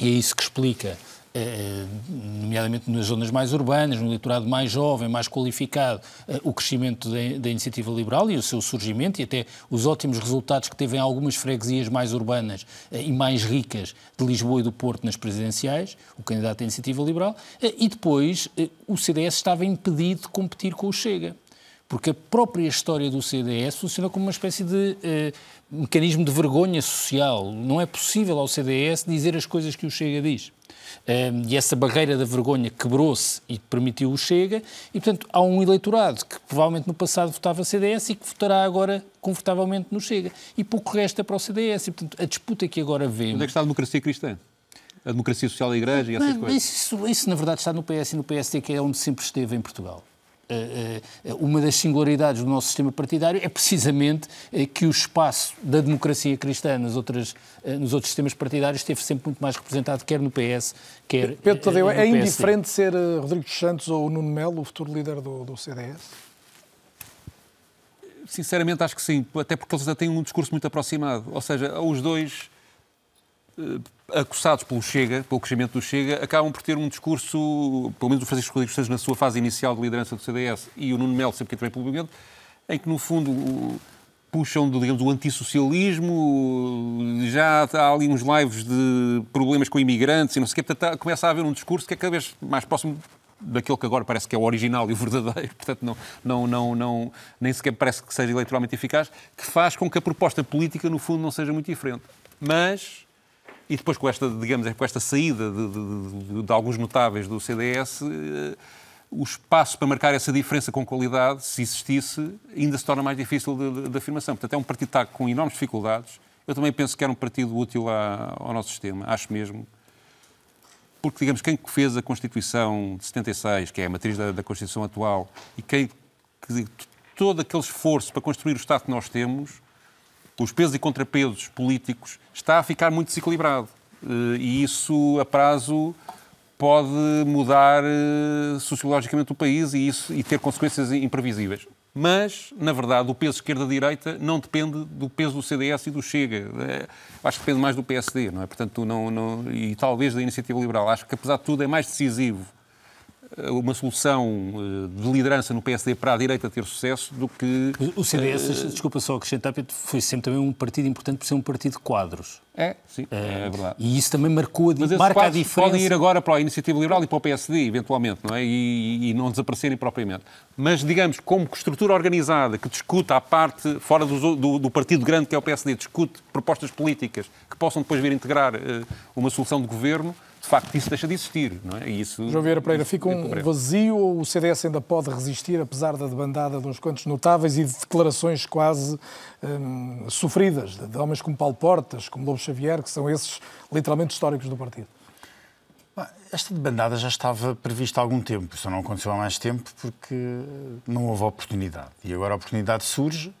e é isso que explica eh, nomeadamente nas zonas mais urbanas, no eleitorado mais jovem, mais qualificado, eh, o crescimento da, iniciativa liberal e o seu surgimento e até os ótimos resultados que teve em algumas freguesias mais urbanas eh, e mais ricas de Lisboa e do Porto nas presidenciais, o candidato da iniciativa liberal, e depois o CDS estava impedido de competir com o Chega porque a própria história do CDS funciona como uma espécie de eh, mecanismo de vergonha social. Não é possível ao CDS dizer as coisas que o Chega diz. Eh, e essa barreira da vergonha quebrou-se e permitiu o Chega, e portanto há um eleitorado que provavelmente no passado votava CDS e que votará agora confortavelmente no Chega. E pouco resta para o CDS. E portanto a disputa que agora vemos. Onde é que está a democracia cristã? A democracia social da Igreja e essas coisas? Isso, isso, na verdade, está no PS e no PSD, que é onde sempre esteve em Portugal. Eh, eh, uma das singularidades do nosso sistema partidário é precisamente eh, que o espaço da democracia cristã nas outras, nos outros sistemas partidários esteve sempre muito mais representado, quer no PS, quer Pedro Tadeu, é indiferente ser Rodrigo dos Santos ou Nuno Melo o futuro líder do, do CDS? Sinceramente, acho que sim, até porque eles já têm um discurso muito aproximado. Ou seja, os dois acossados pelo Chega, pelo crescimento do Chega, acabam por ter um discurso, pelo menos o Francisco Rodrigues Santos na sua fase inicial de liderança do CDS e o Nuno Melo sempre que também publicamente, em que no fundo puxam, do, digamos, o antissocialismo, já há ali uns lives de problemas com imigrantes e não sei o quê, portanto há- começa a haver um discurso que é cada vez mais próximo daquele que agora parece que é o original e o verdadeiro, portanto não, não, não, não, nem sequer parece que seja eleitoralmente eficaz, que faz com que a proposta política, no fundo, não seja muito diferente. Mas, e depois com esta, digamos, com esta saída de, de- de- de alguns notáveis do CDS, eh, o espaço para marcar essa diferença com qualidade, se existisse, ainda se torna mais difícil de, afirmação. Portanto, é um partido que está com enormes dificuldades. Eu também penso que era um partido útil à- ao nosso sistema, acho mesmo. Porque, digamos, quem fez a Constituição de 76, que é a matriz da, da Constituição atual, e quem, que, todo aquele esforço para construir o Estado que nós temos, os pesos e contrapesos políticos, está a ficar muito desequilibrado. Eh, E isso, a prazo, pode mudar eh, sociologicamente o país e, isso, e ter consequências imprevisíveis. Mas, na verdade, o peso esquerda-direita não depende do peso do CDS e do Chega. Eh, Acho que depende mais do PSD, não é? Portanto, não, não, e talvez da Iniciativa Liberal. Acho que, apesar de tudo, é mais decisivo uma solução eh, de liderança no PSD para a direita ter sucesso do que... O CDS, eh, desculpa só acrescentar, foi sempre também um partido importante por ser um partido de quadros. É, sim, é verdade. E isso também marcou a, Mas marca a diferença. podem ir agora para a Iniciativa Liberal e para o PSD, eventualmente, não é? E, e não desaparecerem propriamente. Mas, digamos, como estrutura organizada que discute à parte, fora do, do, do partido grande que é o PSD, discute propostas políticas que possam depois vir integrar eh, uma solução de governo, de facto isso deixa de existir, não é? E isso, João Vieira Pereira, fica um vazio ou o CDS ainda pode resistir, apesar da debandada de uns quantos notáveis e de declarações quase hum, sofridas de, de homens como Paulo Portas, como Lobo Xavier, que são esses literalmente históricos do partido? Esta debandada já estava prevista há algum tempo, só não aconteceu há mais tempo porque não houve oportunidade. E agora a oportunidade surge,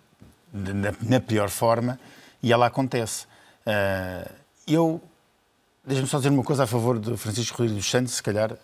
na pior forma, e ela acontece. Ah, eu, deixa-me só dizer uma coisa a favor de Francisco Rodrigues dos Santos, se calhar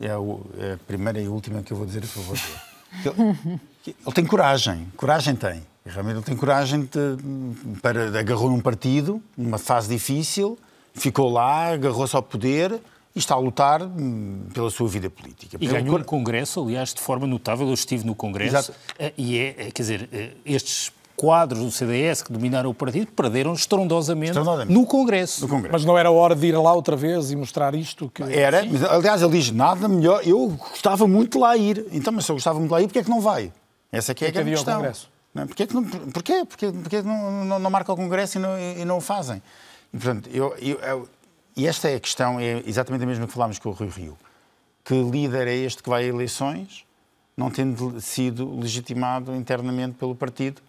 é, o- é a primeira e a última que eu vou dizer a favor dele. Ele, ele tem coragem, coragem tem. Realmente ele tem coragem de, para, agarrou num partido, numa fase difícil, ficou lá, agarrou-se ao poder e está a lutar hum, pela sua vida política. E ganhou um congresso, aliás, de forma notável. Eu estive no congresso Exato. eh, e é, eh, quer dizer, eh, estes quadros do CDS que dominaram o partido perderam estrondosamente, Estrondosamente. no congresso. No Congresso. Mas não era hora de ir lá outra vez e mostrar isto? Que... Era, mas, aliás, ele diz nada melhor. Eu gostava muito de lá ir. Então, mas se eu gostava muito de lá ir, porquê é que não vai? Essa é que é a grande questão. Congresso. Não é? Porquê, que não, porquê? Porquê, porquê não, não, não marca o Congresso e não, e não o fazem? E, portanto, eu, eu- eu- e esta é a questão, é exatamente a mesma que falámos com o Rui Rio. Que líder é este que vai a eleições, não tendo sido legitimado internamente pelo partido,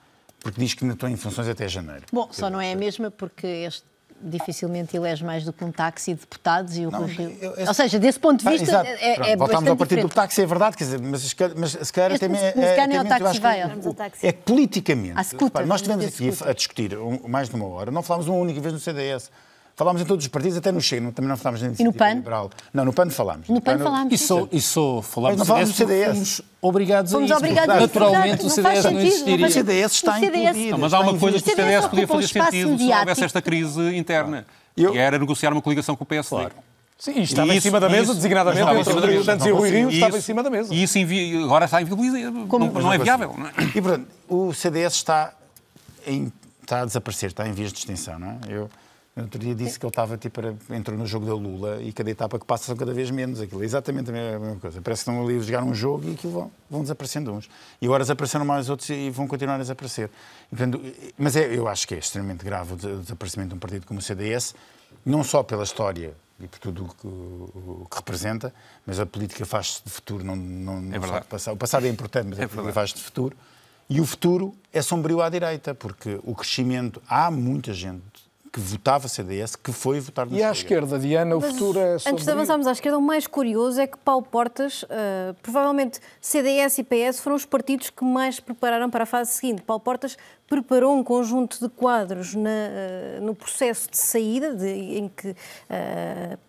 porque diz que ainda estão em funções até janeiro. Bom, só não é a mesma porque este dificilmente elege mais do que um táxi de deputados e o Não, Rio. eu- eu- Ou seja, desse ponto de Ah, vista, exato. é, Pronto, é Voltámos ao partido diferente. do táxi, é verdade, quer dizer, mas se calhar, mas, se calhar até, é, ao mesmo, eu táxi vai, é-. É politicamente, repare, nós vamos estivemos aqui scooter. a discutir um- mais de uma hora, não falámos uma única vez no CDS. Falámos em todos os partidos, até no Chega, não- também não falámos na Iniciativa PAN? Liberal. Não, no PAN falámos. No PAN falámos. E só, e só falámos Mas não falámos CDS, do CDS. fomos obrigados Fomos a isso. obrigados Naturalmente o CDS sentido, não existiria. O CDS está. Não, mas há uma coisa que o. CDS podia fazer sentido se houvesse esta crise interna. Eu- E era negociar uma coligação com o PSD. Sim, e estava E em isso- cima da e mesa, isso- designadamente, estava em entre Rodrigo mesa. Santos e o Rui Rio, E estava em isso- cima da mesa. E isso invi- agora está inviabilizado. Não, não é viável. não é? E, portanto, o CDS está, em- está a desaparecer, está em vias de extinção, não é? Eu, no outro dia disse que ele estava, tipo, era- entrou no jogo da Lula e cada etapa que passa são cada vez menos. Aquilo é exatamente a mesma, coisa. Parece que estão ali a jogar um jogo e aquilo vão, vão desaparecendo uns. E agora desapareceram mais outros e vão continuar a desaparecer. E, portanto, mas é, eu acho que é extremamente grave o des- o desaparecimento de um partido como o CDS, não só pela história e por tudo o que, o que representa, mas a política faz-se de futuro, não, não, não só verdade. de passado. O passado é importante, mas a É política verdade. faz de futuro. E o futuro é sombrio à direita, porque o crescimento. Há muita gente que votava CDS que foi votar no E à esquerda, Diana, o Mas, futuro é Antes de avançarmos à esquerda, o mais curioso é que Paulo Portas, eh, provavelmente CDS e PS foram os partidos que mais prepararam para a fase seguinte. Paulo Portas preparou um conjunto de quadros na, uh, no processo de saída, de, em que uh,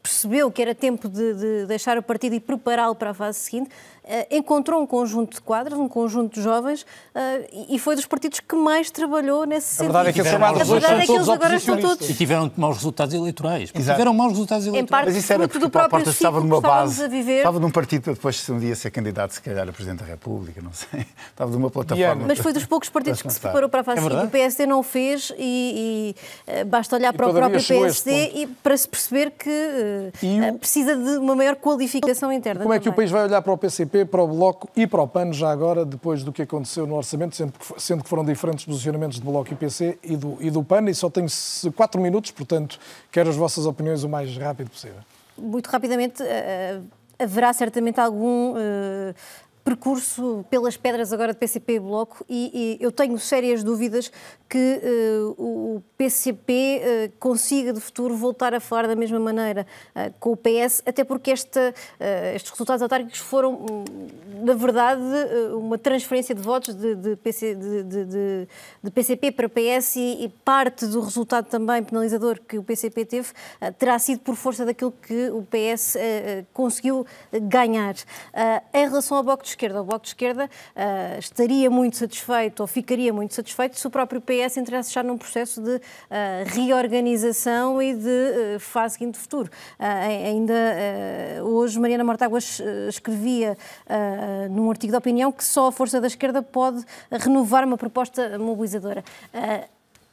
percebeu que era tempo de, de deixar o partido e prepará-lo para a fase seguinte. Uh, encontrou um conjunto de quadros, um conjunto de jovens, uh, e foi dos partidos que mais trabalhou nesse sentido. A verdade é que, tiveram, a verdade é que eles agora estão todos. E tiveram maus resultados eleitorais. Tiveram maus resultados eleitorais. Em parte, Mas isso era porque o próprio Portas estava numa base, estava num partido para depois um dia ser candidato, se calhar, a Presidente da República, não sei. Estava de uma plataforma. Mas foi dos poucos partidos que se preparou para a é seguinte. O PSD não fez e, e uh, basta olhar e para o próprio PSD e para se perceber que o... precisa de uma maior qualificação interna. Como também. é que o país vai olhar para o PCP, para o Bloco e para o PAN já agora, depois do que aconteceu no orçamento, sendo que, sendo que foram diferentes posicionamentos do Bloco e PC e do, e do PAN, e só tenho quatro minutos, portanto, quero as vossas opiniões o mais rápido possível. Muito rapidamente, uh, haverá certamente algum uh, percurso pelas pedras agora de PCP e Bloco e, e eu tenho sérias dúvidas que uh, o PCP uh, consiga de futuro voltar a falar da mesma maneira uh, com o PS, até porque estes resultados autárquicos foram, hum, na verdade, uma transferência de votos de, de, PC, de, de PCP para PS e, e, parte do resultado também penalizador que o PCP teve terá sido por força daquilo que o PS conseguiu ganhar. em relação ao Bloco de Esquerda, o Bloco de Esquerda estaria muito satisfeito ou ficaria muito satisfeito se o próprio PS entrasse já num processo de uh, reorganização e de uh, fase seguinte de futuro. Uh, ainda hoje, Mariana Mortáguas escrevia num artigo de opinião que só a força da esquerda pode renovar uma proposta mobilizadora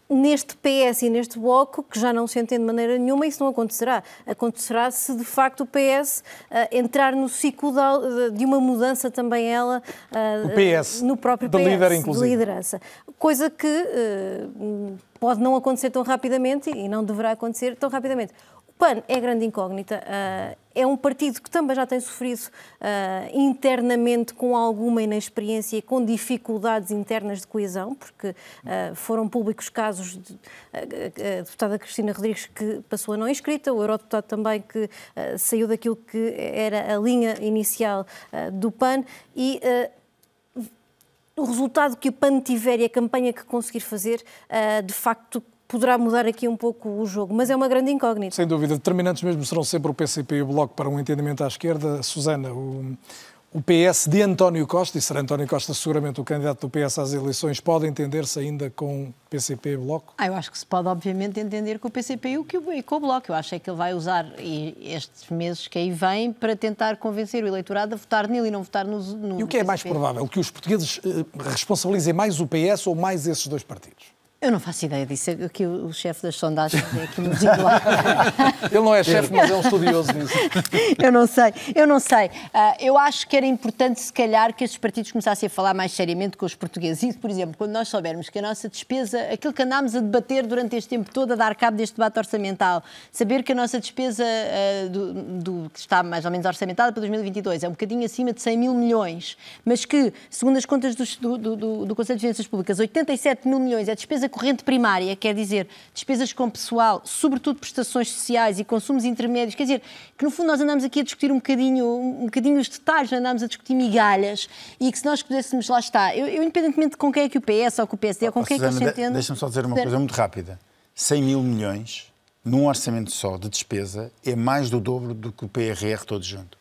neste PS e neste Bloco, que já não se entende de maneira nenhuma, isso não acontecerá. Acontecerá se de facto o PS uh, entrar no ciclo de, de, uma mudança também ela uh, PS, no próprio de PS, líder, inclusive. de liderança. Coisa que uh, pode não acontecer tão rapidamente e não deverá acontecer tão rapidamente. PAN é grande incógnita. Uh, é um partido que também já tem sofrido uh, internamente com alguma inexperiência e com dificuldades internas de coesão, porque uh, foram públicos casos de a deputada Cristina Rodrigues que passou a não inscrita, o eurodeputado também que saiu daquilo que era a linha inicial do PAN e o resultado que o PAN tiver e a campanha que conseguir fazer, de facto poderá mudar aqui um pouco o jogo, mas é uma grande incógnita. Sem dúvida, determinantes mesmo serão sempre o PCP e o Bloco para um entendimento à esquerda. Susana, o, o PS de António Costa, e será António Costa seguramente o candidato do PS às eleições, pode entender-se ainda com PCP e Bloco? Ah, eu acho que se pode, obviamente, entender com o PCP e com o Bloco. Eu acho é que ele vai usar estes meses que aí vêm para tentar convencer o eleitorado a votar nele e não votar no. no e o que é mais provável? Que os portugueses eh, responsabilizem mais o PS ou mais esses dois partidos? Eu não faço ideia disso. Aqui é o, o chefe das sondagens é aqui no Ele não é chefe, mas é um estudioso nisso. eu não sei, eu não sei. Uh, eu acho que era importante, se calhar, que estes partidos começassem a falar mais seriamente com os portugueses. E, por exemplo, quando nós soubermos que a nossa despesa, aquilo que andámos a debater durante este tempo todo, a dar cabo deste debate orçamental, saber que a nossa despesa uh, do, do, que está mais ou menos orçamentada para 2022 é um bocadinho acima de 100 mil milhões, mas que, segundo as contas do, do, do Conselho de Finanças Públicas, 87 mil milhões é despesa corrente primária, quer dizer, despesas com pessoal, sobretudo prestações sociais e consumos intermédios, quer dizer, que no fundo nós andamos aqui a discutir um bocadinho, um bocadinho os detalhes, andamos a discutir migalhas e que se nós pudéssemos, lá está, eu, eu independentemente de com quem é que o PS ou com o PSD ou com quem é que eles se entendem... Deixa-me só dizer uma coisa muito rápida. 100 mil milhões num orçamento só de despesa é mais do dobro do que o PRR todo junto.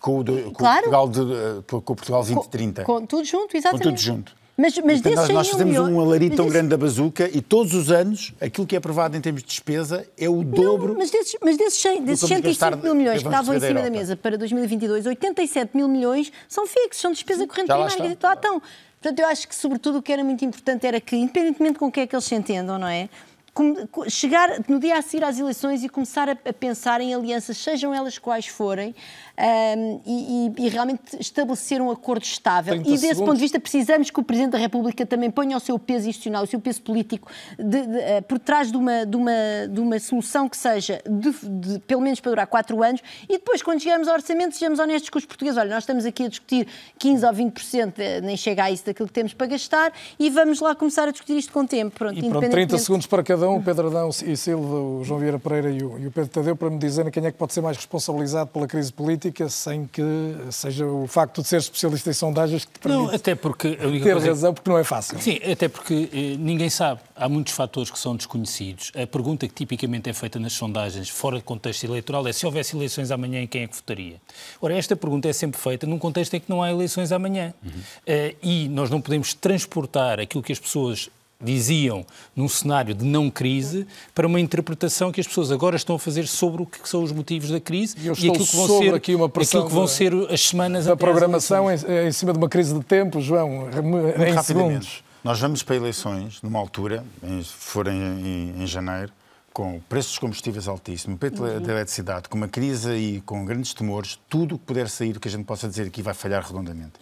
Com o, do, com claro. Portugal, de, eh, com o Portugal 2030. Com, com tudo junto, exatamente. Com tudo junto. Mas, mas Portanto, nós, nós fazemos milhões, um alarido tão grande da bazuca e todos os anos aquilo que é aprovado em termos de despesa é o dobro. Não, mas desses, mas desses, 100, desses 105 mil milhões que estavam em cima da mesa para 2022, 87 mil milhões são fixos, são despesa corrente primária. Lá estão. Portanto, eu acho que, sobretudo, o que era muito importante era que, independentemente com o que é que eles se entendam, não é? chegar no dia a seguir às eleições e começar a pensar em alianças, sejam elas quais forem, um, e, e, realmente estabelecer um acordo estável. E desse segundos. ponto de vista precisamos que o Presidente da República também ponha o seu peso institucional, o seu peso político de, de, uh, por trás de uma, de, uma, de uma solução que seja de, pelo menos para durar quatro anos e depois quando chegarmos ao orçamento sejamos honestos com os portugueses. Olha, nós estamos aqui a discutir 15 ou 20%, eh, nem chega a isso daquilo que temos para gastar e vamos lá começar a discutir isto com tempo. Pronto, e pronto 30 segundos para cada cada um, o Pedro Adão e Silva, o João Vieira Pereira e o, e o Pedro Tadeu, para me dizerem quem é que pode ser mais responsabilizado pela crise política, sem que seja o facto de ser especialista em sondagens que te permite Não, até porque ter coisa- razão, porque não é fácil. Sim, até porque eh, ninguém sabe. Há muitos fatores que são desconhecidos. A pergunta que tipicamente é feita nas sondagens, fora de contexto eleitoral, é se houvesse eleições amanhã, em quem é que votaria? Ora, esta pergunta é sempre feita num contexto em que não há eleições amanhã. Eh, e nós não podemos transportar aquilo que as pessoas diziam num cenário de não crise para uma interpretação que as pessoas agora estão a fazer sobre o que são os motivos da crise Eu e estou aquilo que vão ser, aqui uma aquilo que vão ser as semanas Da às programação em, em cima de uma crise de tempo, João, Muito em rapidamente. segundos. Nós vamos para eleições numa altura, em- se for em, em- em janeiro, com o preço dos combustíveis altíssimo, o preço Uhum. da eletricidade, com uma crise e com grandes temores, tudo o que puder sair, o que a gente possa dizer aqui vai falhar redondamente.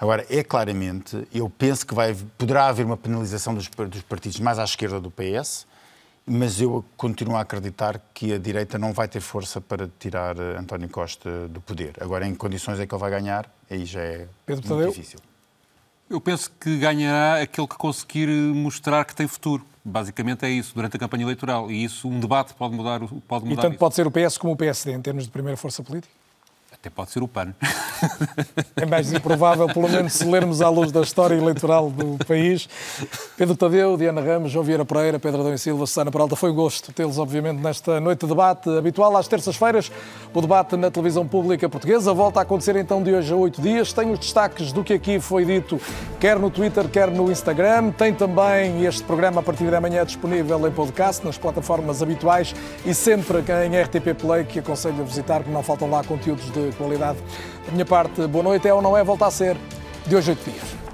Agora, é claramente, eu penso que vai, poderá haver uma penalização dos, dos partidos mais à esquerda do PS, mas eu continuo a acreditar que a direita não vai ter força para tirar eh, António Costa do poder. Agora, em condições é que ele vai ganhar, aí já é Pedro muito Tadeu? difícil. Eu penso que ganhará aquele que conseguir mostrar que tem futuro. Basicamente é isso, durante a campanha eleitoral. E isso, um debate pode mudar, o- pode E mudar tanto isso. pode ser o PS como o PSD, em termos de primeira força política? Até pode ser o PAN. É mais improvável, pelo menos se lermos à luz da história eleitoral do país. Pedro Tadeu, Diana Ramos, João Vieira Pereira, Pedro Adão e Silva, Susana Peralta, foi um gosto tê-los, obviamente, nesta noite de debate habitual. Às terças-feiras, o debate na televisão pública portuguesa volta a acontecer então de hoje a oito dias. Tem os destaques do que aqui foi dito, quer no Twitter, quer no Instagram. Tem também este programa a partir de amanhã disponível em podcast, nas plataformas habituais e sempre em RTP Play, que aconselho a visitar, que não faltam lá conteúdos de qualidade. Da minha parte, boa noite. É ou não é? Volta a ser de hoje oito dias.